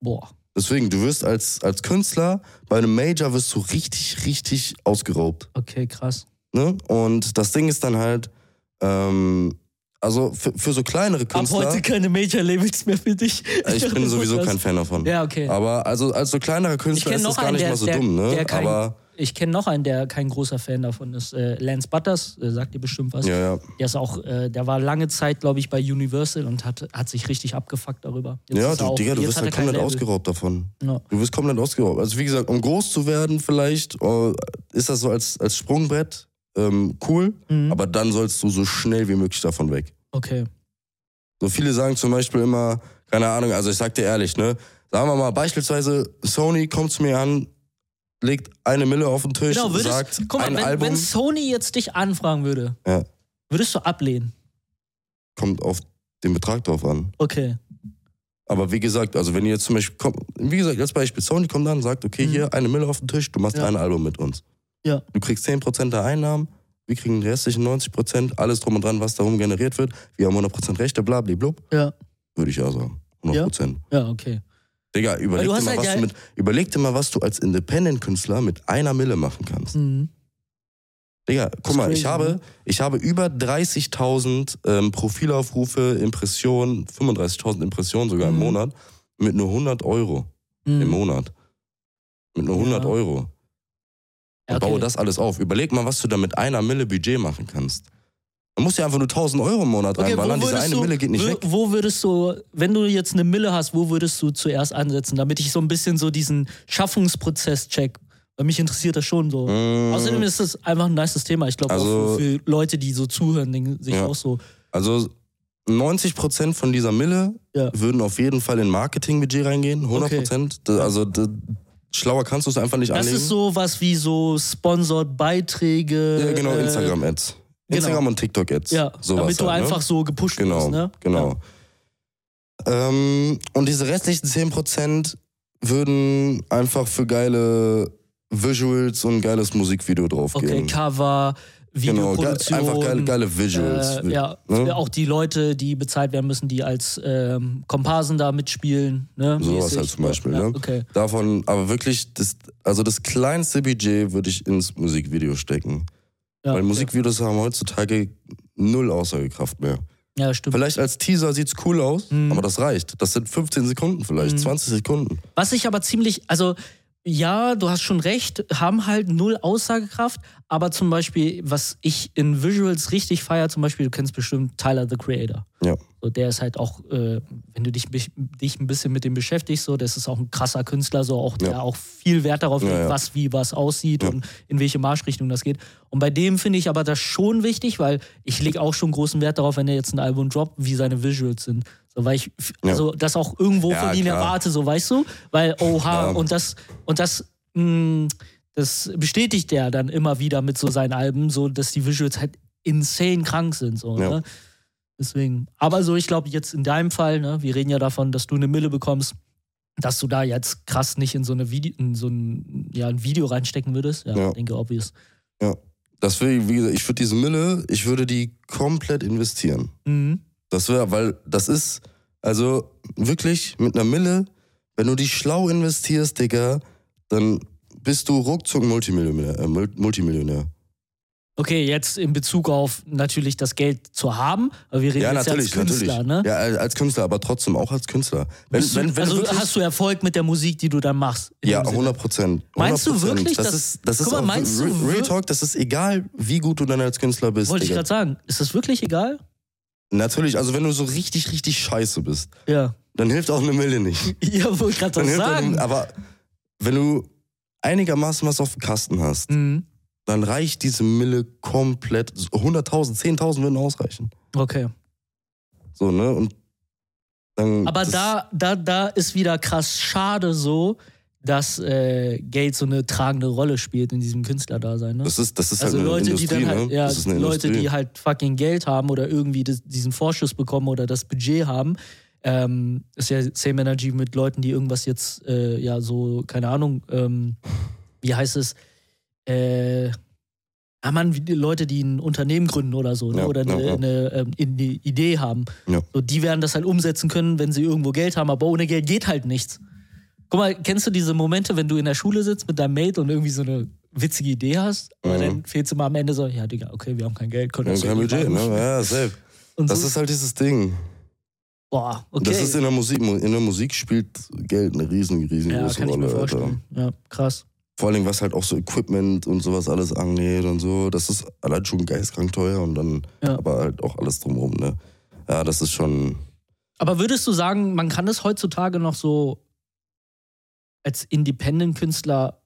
Boah. Deswegen, du wirst als, als Künstler bei einem Major wirst du richtig, richtig ausgeraubt. Okay, krass. Ne? Und das Ding ist dann halt, ähm, also für, für so kleinere Ab Künstler, heute keine Major-Labels mehr für dich. ich *laughs* bin sowieso kein Fan davon. Ja, okay. Aber also als so kleinere Künstler ist das gar einen, nicht der- mal so der- dumm, ne? kein- Aber Ich kenne noch einen, der kein großer Fan davon ist. Äh, Lance Butters, äh, sagt dir bestimmt was. ja, ja. Der ist auch, äh, der war lange Zeit, glaube ich, bei Universal und hat, hat sich richtig abgefuckt darüber. Jetzt Ja, du, auch- Digga, du wirst halt komplett ausgeraubt davon. Ja. Du wirst komplett ausgeraubt. Also wie gesagt, um groß zu werden vielleicht, äh, ist das so als, als Sprungbrett ähm, cool, Mhm. aber dann sollst du so schnell wie möglich davon weg. Okay. So viele sagen zum Beispiel immer, keine Ahnung, also ich sag dir ehrlich, ne, sagen wir mal beispielsweise, Sony kommt zu mir an, legt eine Mille auf den Tisch, Genau, würdest, sagt guck mal, ein wenn, Album, wenn Sony jetzt dich anfragen würde, Ja. würdest du ablehnen? kommt auf den Betrag drauf an. Okay. Aber wie gesagt, also wenn ihr jetzt zum Beispiel, kommt, wie gesagt, als Beispiel, Sony kommt dann, sagt, okay, Mhm. hier eine Mille auf den Tisch, du machst Ja. ein Album mit uns. Ja. Du kriegst 10% der Einnahmen, wir kriegen die restlichen 90%, alles drum und dran, was darum generiert wird. Wir haben 100% Rechte, blabliblub. Ja. Würde ich ja sagen. 100%. Ja, okay. Digga, überleg dir, mal, halt was ja- du mit, überleg dir mal, was du als Independent-Künstler mit einer Mille machen kannst. Mhm. Digga, guck mal, crazy, ich habe, ne? ich habe über 30.000 ähm, Profilaufrufe, Impressionen, 35.000 Impressionen sogar im Mhm. Monat mit nur 100 Euro Mhm. im Monat. Mit nur 100 Ja. Euro. Und okay. baue das alles auf. Überleg mal, was du da mit einer Mille Budget machen kannst. Du musst ja einfach nur 1000 Euro im Monat Okay, reinballern. Diese eine du, Mille geht nicht wo, weg. wo würdest du, wenn du jetzt eine Mille hast, wo würdest du zuerst ansetzen, damit ich so ein bisschen so diesen Schaffungsprozess check? Weil mich interessiert das schon so. Mm, Außerdem ist das einfach ein nices Thema. Ich glaube Also- auch für, Leute, die so zuhören, denken sich Ja. auch so. Also 90% von dieser Mille Ja. würden auf jeden Fall in Marketingbudget reingehen. 100%. Da- Also da- schlauer kannst du es einfach nicht Das anlegen. ist so was wie so Sponsored Beiträge. ja, genau, äh, Instagram-Ads. genau. Instagram und TikTok-Ads. Ja, Sowas damit du halt, ne? einfach so gepusht Genau, wirst, ne? genau. Ähm, und diese restlichen 10% würden einfach für geile Visuals und geiles Musikvideo Okay, draufgehen. Genau, ge Videoproduktion. einfach geile, geile Visuals. Äh, ja, ne? auch die Leute, die bezahlt werden müssen, die als ähm, Komparsen da mitspielen. Ne? Sowas halt zum Beispiel, ja, ne? Okay. Davon, aber wirklich, das, also das kleinste Budget würde ich ins Musikvideo stecken. Ja, Weil okay. Musikvideos haben heutzutage null Aussagekraft mehr. Ja, stimmt. Vielleicht als Teaser sieht's cool aus, Mhm. aber das reicht. Das sind 15 Sekunden vielleicht, Mhm. 20 Sekunden. Was ich aber ziemlich, also ja, du hast schon recht, haben halt null Aussagekraft, aber zum Beispiel, was ich in Visuals richtig feier, zum Beispiel, du kennst bestimmt Tyler the Creator. Ja. So, der ist halt auch, äh, wenn du dich, dich ein bisschen mit dem beschäftigst, so, das ist auch ein krasser Künstler, so auch, der Ja. auch viel Wert darauf Ja, legt, ja. was wie was aussieht Ja. und in welche Marschrichtung das geht. Und bei dem finde ich aber das schon wichtig, weil ich lege auch schon großen Wert darauf, wenn er jetzt ein Album droppt, wie seine Visuals sind. So, weil ich Ja. also das auch irgendwo Ja, von ihm klar. erwarte, so weißt du? Weil, oha, und das, und das, mh, das bestätigt er dann immer wieder mit so seinen Alben, so dass die Visuals halt insane krank sind. So, Ja. ne? Deswegen. Aber so, ich glaube, jetzt in deinem Fall, ne, wir reden ja davon, dass du eine Mille bekommst, dass du da jetzt krass nicht in so eine Video, in so ein, ja, ein Video reinstecken würdest. Ja, Ja. denke obvious. Das will, wie gesagt, ich würde diese Mille, ich würde die komplett investieren. Mhm. Das wäre, weil das ist, also wirklich mit einer Mille, wenn du die schlau investierst, Digga, dann bist du ruckzuck Multimillionär. Äh, Mul- Multimillionär. Okay, jetzt in Bezug auf natürlich das Geld zu haben, aber wir reden Ja, jetzt als Künstler, natürlich. ne? Ja, als Künstler, aber trotzdem auch als Künstler. Wenn, du, wenn, wenn also du hast du Erfolg mit der Musik, die du dann machst? ja, dem Sinne? 100 Prozent. Meinst du wirklich, Das dass- ist, das ist mal, meinst du Real, Real Talk, das ist egal, wie gut du dann als Künstler bist. Wollte ich gerade sagen. Ist das wirklich egal? Natürlich, also wenn du so richtig, richtig scheiße bist, Ja. dann hilft auch eine Mille nicht. *laughs* Ja, wollte ich gerade Dann das sagen. eine, aber wenn du einigermaßen was auf dem Kasten hast, Mhm. dann reicht diese Mille komplett. 100.000, 10.000 würden ausreichen. Okay. So, ne? Und dann. Aber da, da, da ist wieder krass schade so, dass äh, Geld so eine tragende Rolle spielt in diesem Künstlerdasein. Ne? Das ist, das ist also halt eine Leute, Industrie, die dann halt, ne? ja, eine Leute, Industrie. die halt fucking Geld haben oder irgendwie das, diesen Vorschuss bekommen oder das Budget haben. Ähm, ist ja Same Energy mit Leuten, die irgendwas jetzt, äh, ja, so, keine Ahnung, ähm, wie heißt es, äh, ah Mann, wie die Leute, die ein Unternehmen gründen oder so, ne? Ja, oder eine, ja, ja. eine, ähm, eine Idee haben. Ja. So, die werden das halt umsetzen können, wenn sie irgendwo Geld haben, aber ohne Geld geht halt nichts. Guck mal, kennst du diese Momente, wenn du in der Schule sitzt mit deinem Mate und irgendwie so eine witzige Idee hast, aber Mhm. dann fehlt es immer am Ende so, ja, Digga, okay, wir haben kein Geld, können Ja, das kein Budget, ne? Ja, safe. Und Das so, ist halt dieses Ding. boah, okay. Das ist in der Musik. In der Musik spielt Geld eine riesen, ja, riesengroße kann ich mir Rolle, Alter. vorstellen. Ja, krass. Vor allem, was halt auch so Equipment und sowas alles angeht und so. Das ist allein schon geistkrank teuer und dann Ja. aber halt auch alles drumherum, ne? Ja, das ist schon. Aber würdest du sagen, man kann es heutzutage noch so als Independent-Künstler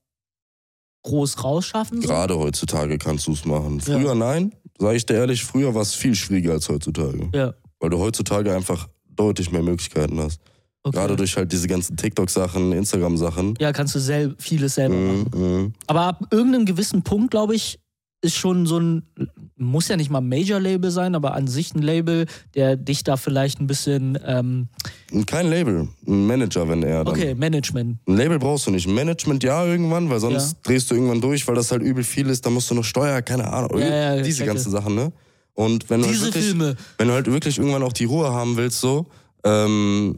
groß rausschaffen? So? Gerade heutzutage kannst du es machen. Ja. Früher nein, sage ich dir ehrlich, früher war es viel schwieriger als heutzutage. Ja, Weil du heutzutage einfach deutlich mehr Möglichkeiten hast. okay. Gerade durch halt diese ganzen TikTok-Sachen, Instagram-Sachen. ja, kannst du sel vieles selber machen. Mhm, mhm. Aber ab irgendeinem gewissen Punkt, glaube ich, ist schon so ein, muss ja nicht mal ein Major-Label sein, aber an sich ein Label, der dich da vielleicht ein bisschen, ähm, kein Label, ein Manager, wenn er dann. okay, Management. Ein Label brauchst du nicht. Management ja irgendwann, weil sonst Ja. drehst du irgendwann durch, weil das halt übel viel ist. Dann musst du noch Steuer, keine Ahnung. Ja, ja, diese ganzen Sachen, ne? Und wenn du, halt Diese wirklich, Filme. wenn du halt wirklich irgendwann auch die Ruhe haben willst, so, ähm,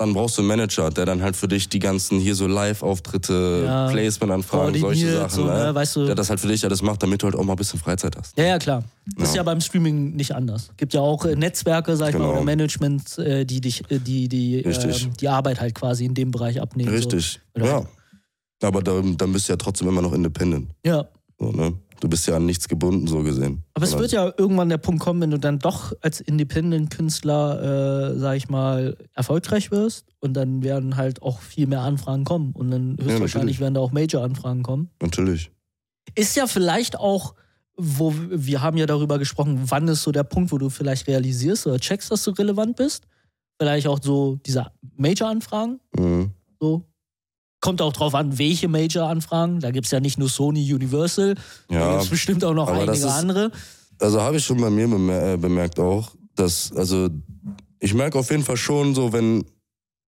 dann brauchst du einen Manager, der dann halt für dich die ganzen hier so Live-Auftritte, Ja, Placement-Anfragen, solche Sachen, so, ne? ne, weißt du. Der das halt für dich alles macht, damit du halt auch mal ein bisschen Freizeit hast. Ja, ja, klar. Das ist Ja. ja beim Streaming nicht anders. Gibt ja auch äh, Netzwerke, sag ich mal, Genau. oder Management, äh, die dich, äh, die, die, ähm, die Arbeit halt quasi in dem Bereich abnehmen. Richtig. Oder- Ja. Aber dann, dann bist du ja trotzdem immer noch independent. So. Ja. So, ne? Du bist ja an nichts gebunden, so gesehen. Aber es wird ja irgendwann der Punkt kommen, wenn du dann doch als Independent-Künstler, äh, sag ich mal, erfolgreich wirst und dann werden halt auch viel mehr Anfragen kommen und dann höchstwahrscheinlich natürlich. werden da auch Major-Anfragen kommen. Natürlich. Ist ja vielleicht auch, wo wir haben ja darüber gesprochen, wann ist so der Punkt, wo du vielleicht realisierst oder checkst, dass du relevant bist. Vielleicht auch so diese Major-Anfragen. Mhm. So. Kommt auch drauf an, welche Major-Anfragen. Da gibt es ja nicht nur Sony, Universal, da Ja, gibt es bestimmt auch noch einige ist- andere. also habe ich schon bei mir äh, bemerkt auch, dass, also ich merke auf jeden Fall schon so, wenn,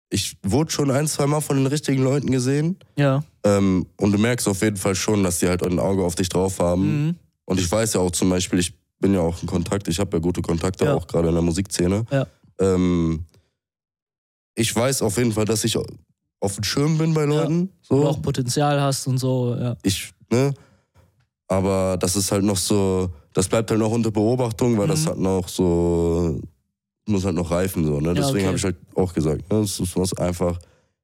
ich wurde schon ein, zwei Mal von den richtigen Leuten gesehen Ja. ähm, und du merkst auf jeden Fall schon, dass die halt ein Auge auf dich drauf haben. Mhm. Und ich weiß ja auch zum Beispiel, ich bin ja auch in Kontakt, ich habe ja gute Kontakte Ja. auch gerade in der Musikszene. Ja. Ähm, ich weiß auf jeden Fall, dass ich auf dem Schirm bin bei Leuten. Du So. auch Potenzial hast und so, ja. Ich, ne? Aber das ist halt noch so, das bleibt halt noch unter Beobachtung, weil das Mhm. halt noch so, muss halt noch reifen, so, ne? Ja, Deswegen okay. habe ich halt auch gesagt, ne? Es was einfach,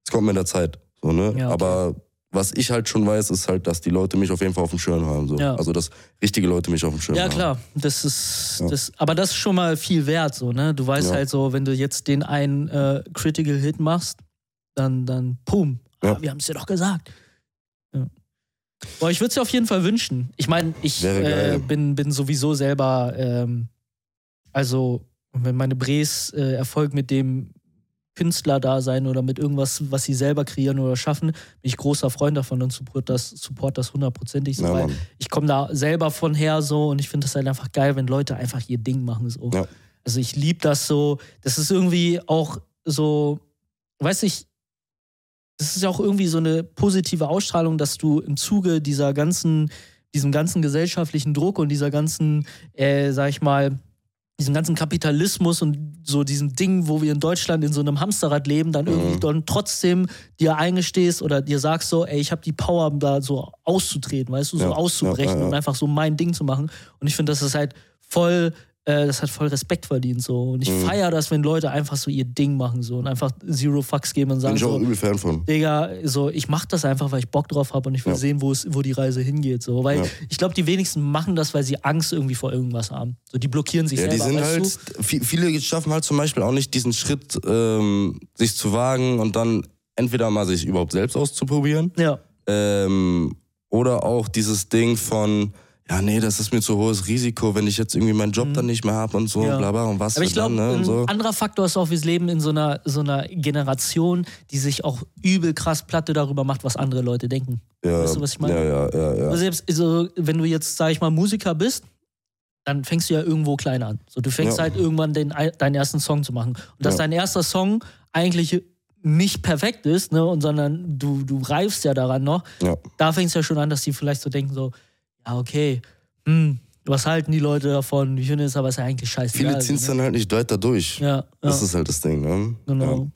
es kommt mit der Zeit, so, ne? Ja, okay. Aber was ich halt schon weiß, ist halt, dass die Leute mich auf jeden Fall auf dem Schirm haben, so. Ja. Also, dass richtige Leute mich auf dem Schirm Ja, haben. klar. Das ist, Ja. das, aber das ist schon mal viel wert, so, ne? Du weißt Ja. halt so, wenn du jetzt den einen äh, Critical Hit machst, dann, dann, pum. Ja. Ah, wir haben es dir doch gesagt. Ja. Boah, ich würde es dir auf jeden Fall wünschen. Ich meine, ich äh, bin, bin sowieso selber, ähm, also, wenn meine Bres äh, Erfolg mit dem Künstler da sein oder mit irgendwas, was sie selber kreieren oder schaffen, bin ich großer Freund davon und support das, support das hundertprozentig so, Ja, weil Mann. ich komme da selber von her so und ich finde das halt einfach geil, wenn Leute einfach ihr Ding machen so. Ja. Also ich liebe das so. Das ist irgendwie auch so, weiß ich, das ist ja auch irgendwie so eine positive Ausstrahlung, dass du im Zuge dieser ganzen, diesem ganzen gesellschaftlichen Druck und dieser ganzen, äh, sag ich mal, diesem ganzen Kapitalismus und so diesem Ding, wo wir in Deutschland in so einem Hamsterrad leben, dann irgendwie Mhm. dann trotzdem dir eingestehst oder dir sagst so, ey, ich habe die Power, da so auszutreten, weißt du, so Ja, auszubrechen ja, ja, ja. und einfach so mein Ding zu machen. Und ich finde, das ist halt voll, äh, das hat voll Respekt verdient so. Und ich Mhm. feiere das, wenn Leute einfach so ihr Ding machen so und einfach Zero Fucks geben und Bin sagen ich auch so, übel Fan von. Digga, so, ich mach das einfach, weil ich Bock drauf habe und ich will Ja. sehen, wo es, wo die Reise hingeht. So. Weil Ja. ich glaube, die wenigsten machen das, weil sie Angst irgendwie vor irgendwas haben. So, die blockieren sich Ja, die selber, sind weißt halt, vi- viele schaffen halt zum Beispiel auch nicht diesen Schritt, ähm, sich zu wagen und dann entweder mal sich überhaupt selbst auszuprobieren? Ja. ähm, oder auch dieses Ding von, ja, nee, das ist mir zu hohes Risiko, wenn ich jetzt irgendwie meinen Job dann nicht mehr habe und so, Mhm. Ja. bla bla und was Aber ich glaube, ne, ein so. anderer Faktor ist auch, wir leben in so einer, so einer Generation, die sich auch übel krass platte darüber macht, was andere Leute denken. Ja, weißt du, was ich meine? Ja, ja, ja, ja. Also selbst, also, wenn du jetzt, sag ich mal, Musiker bist, dann fängst du ja irgendwo klein an. So, du fängst Ja. halt irgendwann den, deinen ersten Song zu machen. Und dass dein erster Song eigentlich nicht perfekt ist, ne, und sondern du, du reifst ja daran noch, da fängst du ja schon an, dass die vielleicht so denken, so, ja, okay, hm, was halten die Leute davon? Ich finde es aber ist ja eigentlich scheiße. Viele ziehen es dann halt nicht weiter durch. Ja, ja. Das ist halt das Ding, ne? Genau.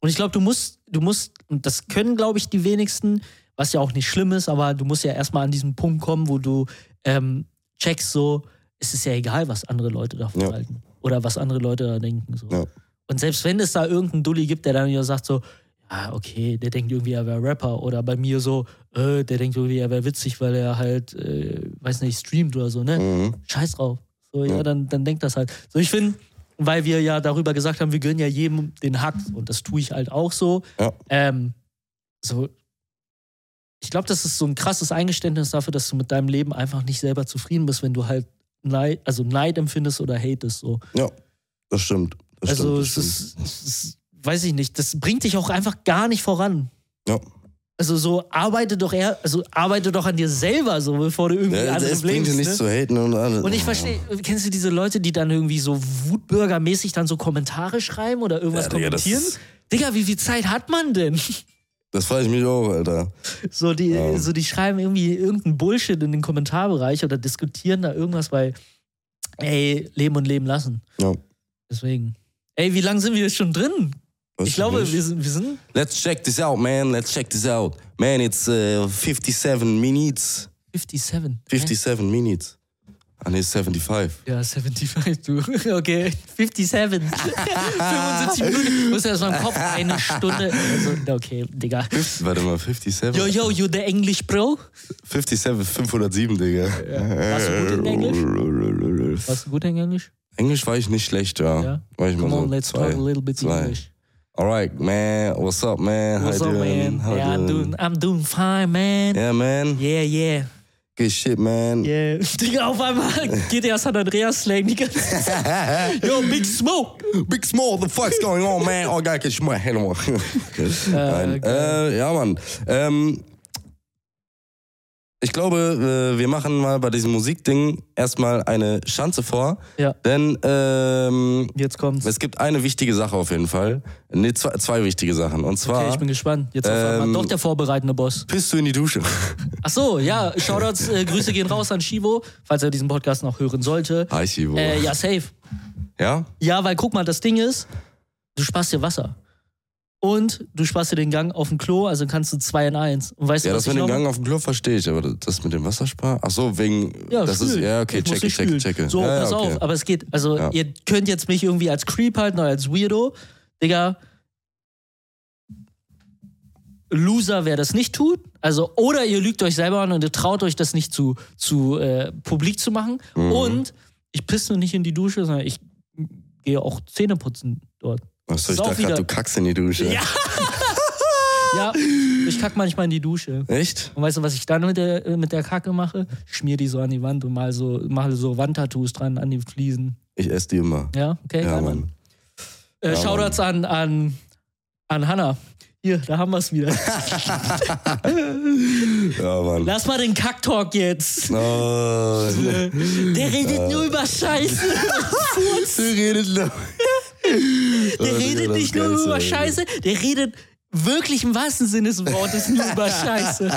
Und ich glaube, du musst, du musst, und das können, glaube ich, die wenigsten, was ja auch nicht schlimm ist, aber du musst ja erstmal an diesen Punkt kommen, wo du ähm, checkst, so, es ist ja egal, was andere Leute davon Ja. halten. Oder was andere Leute da denken. So. Ja. Und selbst wenn es da irgendeinen Dulli gibt, der dann ja sagt so, ja, okay, der denkt irgendwie, er wäre Rapper. Oder bei mir so, äh, der denkt irgendwie, er wäre witzig, weil er halt, äh, weiß nicht, streamt oder so, ne? Mhm. Scheiß drauf. So, ja, Ja. dann, dann denkt das halt. So, ich finde, weil wir ja darüber gesagt haben, wir gönnen ja jedem den Hack und das tue ich halt auch so. Ja. Ähm, so, ich glaube, das ist so ein krasses Eingeständnis dafür, dass du mit deinem Leben einfach nicht selber zufrieden bist, wenn du halt Neid, also Neid empfindest oder hatest. So. ja, das stimmt. Das also stimmt, das es, stimmt. ist, es ist, weiß ich nicht, das bringt dich auch einfach gar nicht voran. Ja. Also so arbeite doch eher, also arbeite doch an dir selber, so bevor du irgendwie Ja, andere bringt dir nichts ne? zu haten und alles. Und ich verstehe, kennst du diese Leute, die dann irgendwie so wutbürgermäßig dann so Kommentare schreiben oder irgendwas Ja, Digga, kommentieren? Digga, wie viel Zeit hat man denn? *laughs* Das frage ich mich auch, Alter. So die, Ja. so die schreiben irgendwie irgendeinen Bullshit in den Kommentarbereich oder diskutieren da irgendwas, weil, ey, leben und leben lassen. Ja. Deswegen. Ey, wie lange sind wir jetzt schon drin? Weiß Ich glaube, wir sind, wir sind Let's check this out, man. Let's check this out. Man, it's uh, 57 minutes. 57. 57 minutes. Ah, nee, 75. Ja, 75, du. *laughs* Okay, 57. 75 *laughs* Minuten. Du musst ja so im Kopf eine Stunde. Also, okay, Digga. Warte mal, 57? Yo, yo, you the English Bro? 57, 507, Digga. Warst du gut in Englisch? *laughs* Warst du gut in Englisch? Englisch war ich nicht schlecht, ja. Ja. War ich mal Come so on, let's zwei, talk a little bit zwei. English. Alright, man. What's up, man? What's How up, you man? doing? How Yeah, you I'm doing, I'm doing fine, man. Yeah, man. Yeah, yeah, Good shit, man. yeah. *laughs* Digga, auf einmal *laughs* geht der San Andreas Slang die ganze *laughs* Zeit. Yo, Big Smoke. Big Small, the fuck's going on, man? Oh, geil, ich mal Hello. Nein. geil. Äh, ja, Mann. Ähm, ich glaube, äh, wir machen mal bei diesem Musikding erstmal eine Schanze vor. Ja. Denn ähm, Jetzt kommt's. es gibt eine wichtige Sache auf jeden Fall. Nee, zwei, zwei wichtige Sachen. Und zwar, Okay, ich bin gespannt. Jetzt Ähm, doch der vorbereitende Boss. bist du in die Dusche? *laughs* Ach so, ja, Shoutouts, äh, Grüße gehen raus an Shivo, falls er diesen Podcast noch hören sollte. Hi, Chivo. Äh, ja, safe. Ja? Ja, weil guck mal, das Ding ist, du sparst dir Wasser. Und du sparst dir den Gang auf dem Klo, also kannst du zwei in eins. Und weißt Ja, du, das was mit ich dem? Gang auf dem Klo verstehe ich, aber das mit dem Wasserspar? Ach so, wegen. Ja, das ist, ja, okay, Das muss checke, ich checke. So, ja, ja, pass okay. auf, aber es geht. Also, Ja. ihr könnt jetzt mich irgendwie als Creep halten oder als Weirdo. Digga, Loser, wer das nicht tut. Also, oder ihr lügt euch selber an und ihr traut euch das nicht zu, zu äh, publik zu machen. Mhm. Und ich pisse nicht in die Dusche, sondern ich gehe auch Zähne putzen dort. Achso, ich dachte gerade, du kackst in die Dusche. Ja. *laughs* Ja, ich kack manchmal in die Dusche. Echt? Und weißt du, was ich dann mit der, mit der Kacke mache? Schmier die so an die Wand und mal so, mache so Wandtattoos dran an die Fliesen. Ich esse die immer. Ja, okay, Ja, geil, Mann. Mann. Äh, Ja, Shoutouts an, an, an Hanna. Hier, da haben wir es wieder. *laughs* Ja, Mann. Lass mal den Kacktalk jetzt. Oh, Der redet nur über Scheiße. du redest noch. *laughs* Der redet nicht nur über Scheiße, der redet wirklich im wahrsten Sinne des Wortes nur über *laughs* Scheiße.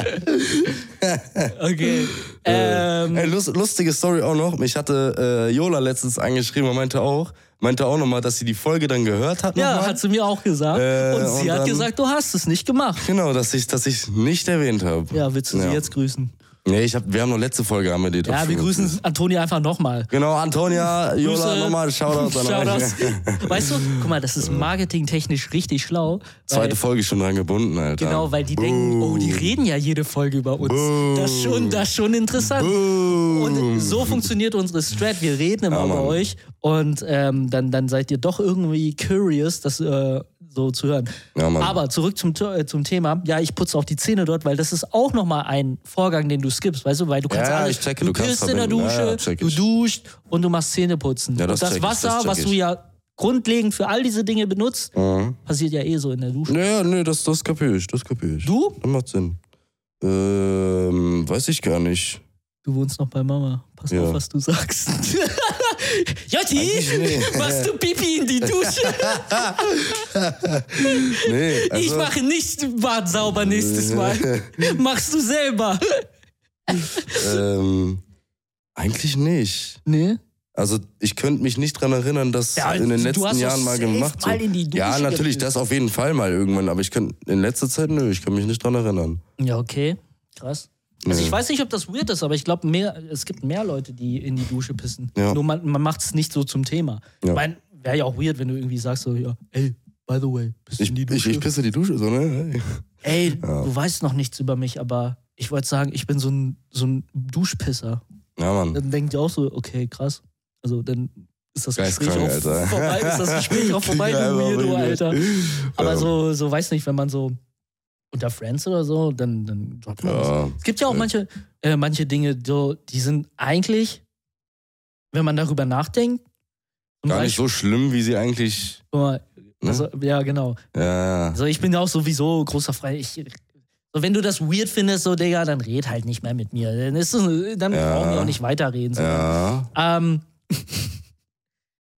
Okay. *laughs* Ähm, Ey, lust, lustige Story auch noch. Mich hatte äh, Jola letztens angeschrieben und meinte auch, meinte auch nochmal, dass sie die Folge dann gehört hat. Ja, hat sie mir auch gesagt. Äh, und sie und hat dann- gesagt, du hast es nicht gemacht. Genau, dass ich dass ich nicht erwähnt habe. Ja, willst du sie Ja. jetzt grüßen? Nee, ich hab, wir haben noch letzte Folge haben wir die Ja, wir grüßen Antonia einfach nochmal. Genau, Antonia, Jola, nochmal Shoutout an Shoutouts. euch. *laughs* Weißt du, guck mal, das ist marketingtechnisch richtig schlau. Zweite Folge schon dran gebunden, Alter. Genau, weil die denken, oh, die reden ja jede Folge über uns. Das ist schon, das ist schon interessant. Boom. Und so funktioniert unsere Strat. Wir reden immer Ja, über euch und ähm, dann, dann seid ihr doch irgendwie curious, das äh, so zu hören. Ja. Aber zurück zum, äh, zum Thema. Ja, ich putze auch die Zähne dort, weil das ist auch nochmal ein Vorgang, den du skippst, weißt du? Weil du kannst Ja, alles, ich checke, du du kannst in der. Dusche, Ja, du duscht und du machst Zähneputzen. Ja, das und das ich, Wasser, das was du ja grundlegend für all diese Dinge benutzt, Mhm. passiert ja eh so in der Dusche. Ja, nee, das, das kapier ich, das kapier ich. Du? Das macht Sinn. Ähm, weiß ich gar nicht. Du wohnst noch bei Mama. Pass Ja. auf, was du sagst. *laughs* Jotti, nee. *laughs* machst du Pipi in die Dusche? *laughs* Nee, also, ich mache nicht Bad sauber nächstes Mal. Machst du selber? ähm, eigentlich nicht. Nee. Also ich könnte mich nicht dran erinnern, das Ja, in den letzten Jahren mal gemacht mal in die Dusche Ja, natürlich, das auf jeden Fall mal irgendwann, aber ich könnte in letzter Zeit nö, ich kann mich nicht dran erinnern. Ja, okay. Krass. Also ich weiß nicht, ob das weird ist, aber ich glaube, es gibt mehr Leute, die in die Dusche pissen. Ja. Nur man, man macht es nicht so zum Thema. Ja. Ich meine, wäre ja auch weird, wenn du irgendwie sagst so, ja, ey, by the way, bist du Ich, in die ich, Dusche? ich pisse die Dusche so, ne? ey, du weißt noch nichts über mich, aber ich wollte sagen, ich bin so ein, so ein Duschpisser. Ja, Mann. Dann denkt ihr auch so, okay, krass. Also dann ist das Gespräch Geistkrank, auch Alter. vorbei, ist das Gespräch auch *laughs* vorbei, Ja, du aber Weirdo. Alter. Aber Ja. so, so, weiß nicht, wenn man so unter Friends oder so, dann, dann droppt man das. Ja. Es gibt ja auch manche, äh, manche Dinge, so, die sind eigentlich, wenn man darüber nachdenkt, Gar nicht Beispiel, so schlimm, wie sie eigentlich. Ne? also, ja, genau. Ja. Also ich bin ja auch sowieso großer Frei. Ich, so, wenn du das weird findest, so, Digga, dann red halt nicht mehr mit mir. Dann, ist es, dann Ja. brauchen wir auch nicht weiterreden. So. Ja. Ähm, *laughs*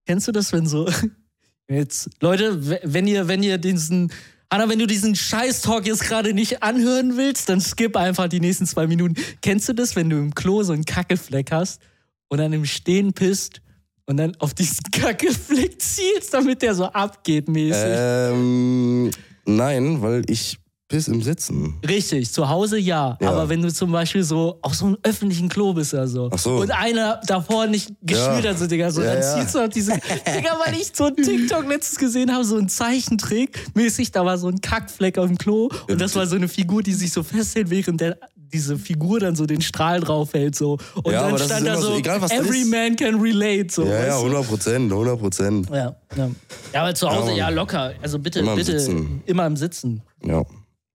kennst du das, wenn so. *laughs* Jetzt, Leute, wenn ihr, wenn ihr diesen. Anna, wenn du diesen Scheiß-Talk jetzt gerade nicht anhören willst, dann skip einfach die nächsten zwei Minuten. Kennst du das, wenn du im Klo so einen Kackefleck hast und dann im Stehen pisst und dann auf diesen *laughs* Kackefleck zielst, damit der so abgeht mäßig? Ähm, nein, weil ich piss im Sitzen. Richtig, zu Hause ja. Ja. Aber wenn du zum Beispiel so auf so einem öffentlichen Klo bist oder so Ach so. und einer davor nicht gespielt Ja. hat, so Digga, so, Ja, dann ziehst du auf diese. Digga, weil ich so einen TikTok letztens gesehen habe, so ein Zeichentrick mäßig, da war so ein Kackfleck auf dem Klo und das war so eine Figur, die sich so festhält, während der diese Figur dann so den Strahl draufhält so und Ja, dann stand da so, egal every ist. man can relate so. Ja, ja, weißt du? 100 Prozent, 100 Prozent. ja, ja. ja, aber zu Hause Ja, ja, locker. Also bitte, Immer im bitte Sitzen. immer im Sitzen. Ja.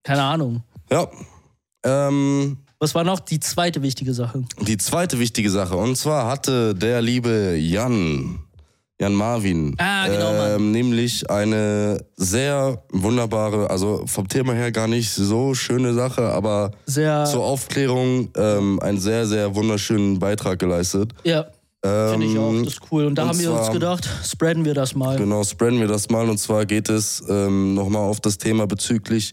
Keine Ahnung. Ja. Ähm, Was war noch die zweite wichtige Sache? die zweite wichtige Sache. Und zwar hatte der liebe Jan, Jan Marvin, Ah, genau, ähm, nämlich eine sehr wunderbare, also vom Thema her gar nicht so schöne Sache, aber Sehr, zur Aufklärung ähm, einen sehr, sehr wunderschönen Beitrag geleistet. ja, finde ich auch, Ähm, das ist cool. Und da und haben wir uns gedacht, spreaden wir das mal. Genau, spreaden wir das mal. Und zwar geht es ähm, nochmal auf das Thema bezüglich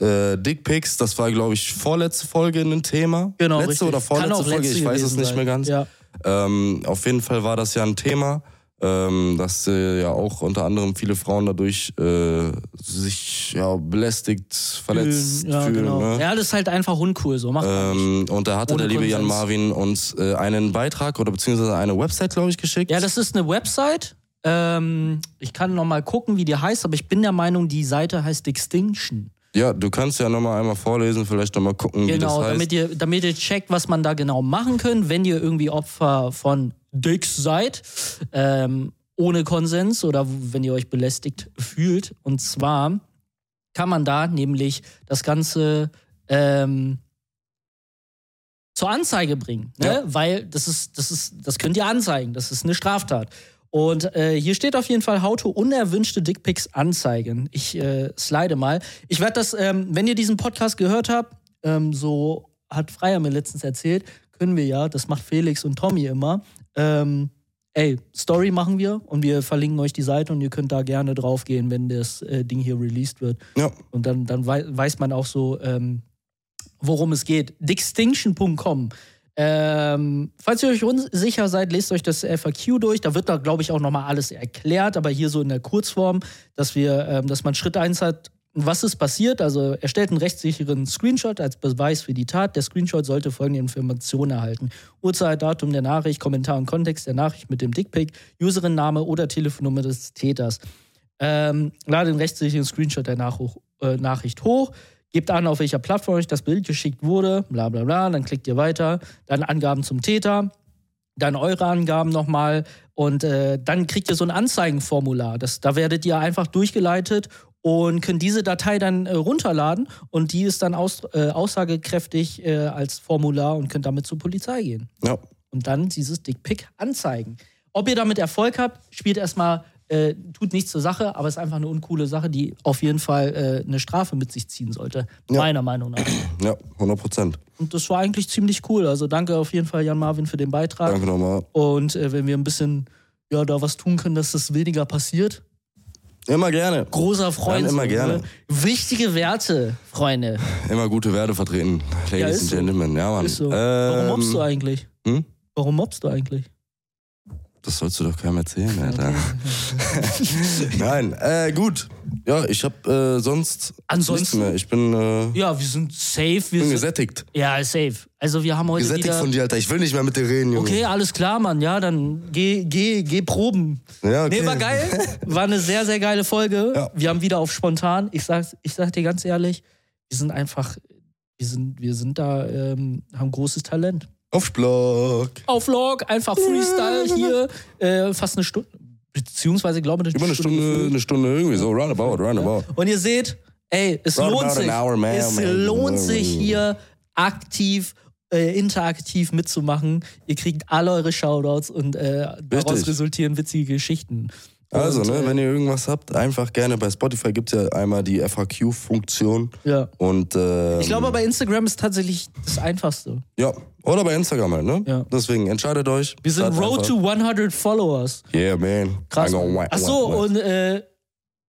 äh, Dickpics. Das war, glaube ich, vorletzte Folge ein Thema. Genau, Letzte richtig. oder vorletzte Folge, ich weiß es nicht sein. mehr ganz. Ja. Ähm, auf jeden Fall war das ja ein Thema, ähm, dass äh, ja auch unter anderem viele Frauen dadurch äh, sich ja, belästigt, verletzt ja, fühlen. genau. Ne? Ja, das ist halt einfach uncool so. Macht. Ähm, und da hatte Ohne der liebe Jan Konsens. Marvin uns äh, einen Beitrag oder beziehungsweise eine Website, glaube ich, geschickt. Ja, das ist eine Website. Ähm, ich kann noch mal gucken, wie die heißt, aber ich bin der Meinung, die Seite heißt Extinction. Ja, du kannst ja nochmal einmal vorlesen, vielleicht nochmal gucken, wie das Genau, heißt. damit ihr, damit ihr checkt, was man da genau machen könnt, wenn ihr irgendwie Opfer von Dicks seid, ähm, ohne Konsens oder wenn ihr euch belästigt fühlt. Und zwar kann man da nämlich das Ganze ähm, zur Anzeige bringen, ne? Ja. weil das ist, das ist, das könnt ihr anzeigen, das ist eine Straftat. Und äh, hier steht auf jeden Fall, how to unerwünschte Dickpics anzeigen. Ich äh, slide mal. Ich werde das, ähm, wenn ihr diesen Podcast gehört habt, ähm, so hat Freier mir letztens erzählt, können wir ja, das macht Felix und Tommy immer, ähm, ey, Story machen wir und wir verlinken euch die Seite und ihr könnt da gerne draufgehen, wenn das äh, Ding hier released wird. Ja, Und dann, dann wei weiß man auch so, ähm, worum es geht. Dixtinction.com. Ähm, falls ihr euch unsicher seid, lest euch das FAQ durch. Da wird da, glaube ich, auch nochmal alles erklärt, aber hier so in der Kurzform, dass wir, ähm, dass man Schritt 1 hat, was ist passiert? Also erstellt einen rechtssicheren Screenshot als Beweis für die Tat. Der Screenshot sollte folgende Informationen erhalten. Uhrzeit, Datum der Nachricht, Kommentar und Kontext der Nachricht mit dem Dickpick, Userin-Name oder Telefonnummer des Täters. Ähm, lade den rechtssicheren Screenshot der Nachruch, äh, Nachricht hoch, gebt an, auf welcher Plattform euch das Bild geschickt wurde, bla bla bla, dann klickt ihr weiter, dann Angaben zum Täter, dann eure Angaben nochmal und äh, dann kriegt ihr so ein Anzeigenformular. Das, da werdet ihr einfach durchgeleitet und könnt diese Datei dann äh, runterladen und die ist dann aus, äh, aussagekräftig äh, als Formular und könnt damit zur Polizei gehen. Ja. Und dann dieses Dickpick anzeigen. Ob ihr damit Erfolg habt, spielt erstmal, äh, tut nichts zur Sache, aber ist einfach eine uncoole Sache, die auf jeden Fall äh, eine Strafe mit sich ziehen sollte. Ja. Meiner Meinung nach. Ja, 100 Prozent. Und das war eigentlich ziemlich cool. Also danke auf jeden Fall, Jan Marvin, für den Beitrag. Danke nochmal. Und äh, wenn wir ein bisschen ja, da was tun können, dass das weniger passiert, Immer gerne. großer Freund. Dann immer gerne. Ne? Wichtige Werte, Freunde. Immer gute Werte vertreten. Ladies ist and so. Gentlemen. Ja, Mann. So. Warum Ähm, mobst du eigentlich? hm? Warum mobst du eigentlich? Das sollst du doch keinem erzählen, Alter. *laughs* Nein, äh, gut. Ja, ich hab äh, sonst Ansonsten- nichts mehr. Ich bin, äh, Ja, wir sind safe. Wir bin sind, gesättigt. ja, safe. Also wir haben heute Gesättigt wieder... von dir, Alter. Ich will nicht mehr mit dir reden, Junge. Okay, alles klar, Mann. Ja, dann geh, geh, geh proben. Ja, okay. Nee, war geil. War eine sehr, sehr geile Folge. Ja. Wir haben wieder auf spontan. Ich sag, ich sag dir ganz ehrlich, wir sind einfach, wir sind, wir sind da, ähm, haben großes Talent. Auf Block. Auf Log, einfach Freestyle hier, äh, fast eine Stunde, beziehungsweise glaube ich Über eine Stunde, gefüllt. eine Stunde irgendwie so. Roundabout, roundabout. Und ihr seht, ey, es Round lohnt sich. hour, man, es man. lohnt sich hier aktiv, äh, interaktiv mitzumachen. Ihr kriegt alle eure Shoutouts und äh, daraus Richtig. resultieren witzige Geschichten. Also, Und, ne, äh, wenn ihr irgendwas habt, einfach gerne bei Spotify gibt es ja einmal die FAQ-Funktion. Ja. Und ähm, Ich glaube, bei Instagram ist tatsächlich das Einfachste. ja, oder bei Instagram halt, ne? Ja. Deswegen entscheidet euch. Wir sind Road einfach- to 100 Followers. Yeah, man. Krass. I'm gonna wha- Ach so, wha- wha- und äh,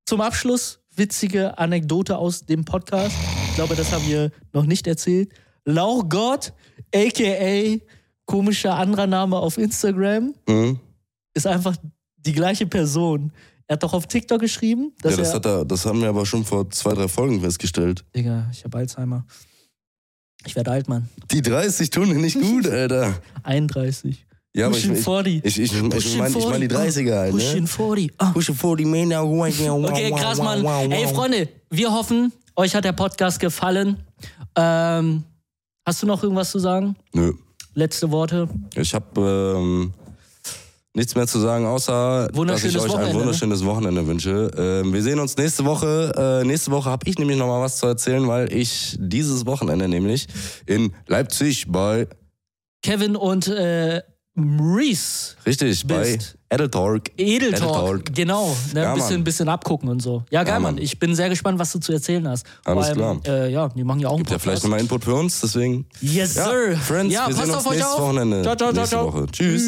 zum Abschluss witzige Anekdote aus dem Podcast. Ich glaube, das haben wir noch nicht erzählt. Lauchgott, a.k.a. komischer anderer Name auf Instagram, Mhm. ist einfach die gleiche Person. Er hat doch auf TikTok geschrieben, dass Ja, das, er... hat er, das haben wir aber schon vor zwei, drei Folgen festgestellt. Digga, ich habe Alzheimer. Ich werde alt, Mann. Die 30 tun nicht *laughs* gut, Alter. 31. Ja, aber ich, Pushing ich, 40. ich, ich, ich, Pushing meine ich mein die 30er halt, Pushing ne? 40. Ah. Pushing 40, man. Okay, krass, Mann. Ey, Freunde, wir hoffen, euch hat der Podcast gefallen. Ähm, hast du noch irgendwas zu sagen? Nö. Letzte Worte? Ich habe ähm, nichts mehr zu sagen, außer dass ich euch Wochenende, ein ne? wunderschönes Wochenende wünsche. Ähm, wir sehen uns nächste Woche. Äh, nächste Woche habe ich nämlich noch mal was zu erzählen, weil ich dieses Wochenende nämlich in Leipzig bei, Kevin und äh, Reese. richtig, bei Bist. Edeltalk. Edeltalk, genau. Ne, Ja, ein bisschen, bisschen abgucken und so. Ja, geil, Ja, Mann. Mann. Ich bin sehr gespannt, was du zu erzählen hast. Alles allem, Äh, ja, die machen ja auch einen Gibt ja Podcast. vielleicht nochmal Input für uns, deswegen. Yes, Ja, sir. Friends, ja, wir passt sehen auf uns euch nächstes auf. Wochenende. Ciao, ciao, ciao, ciao. Woche. Tschüss.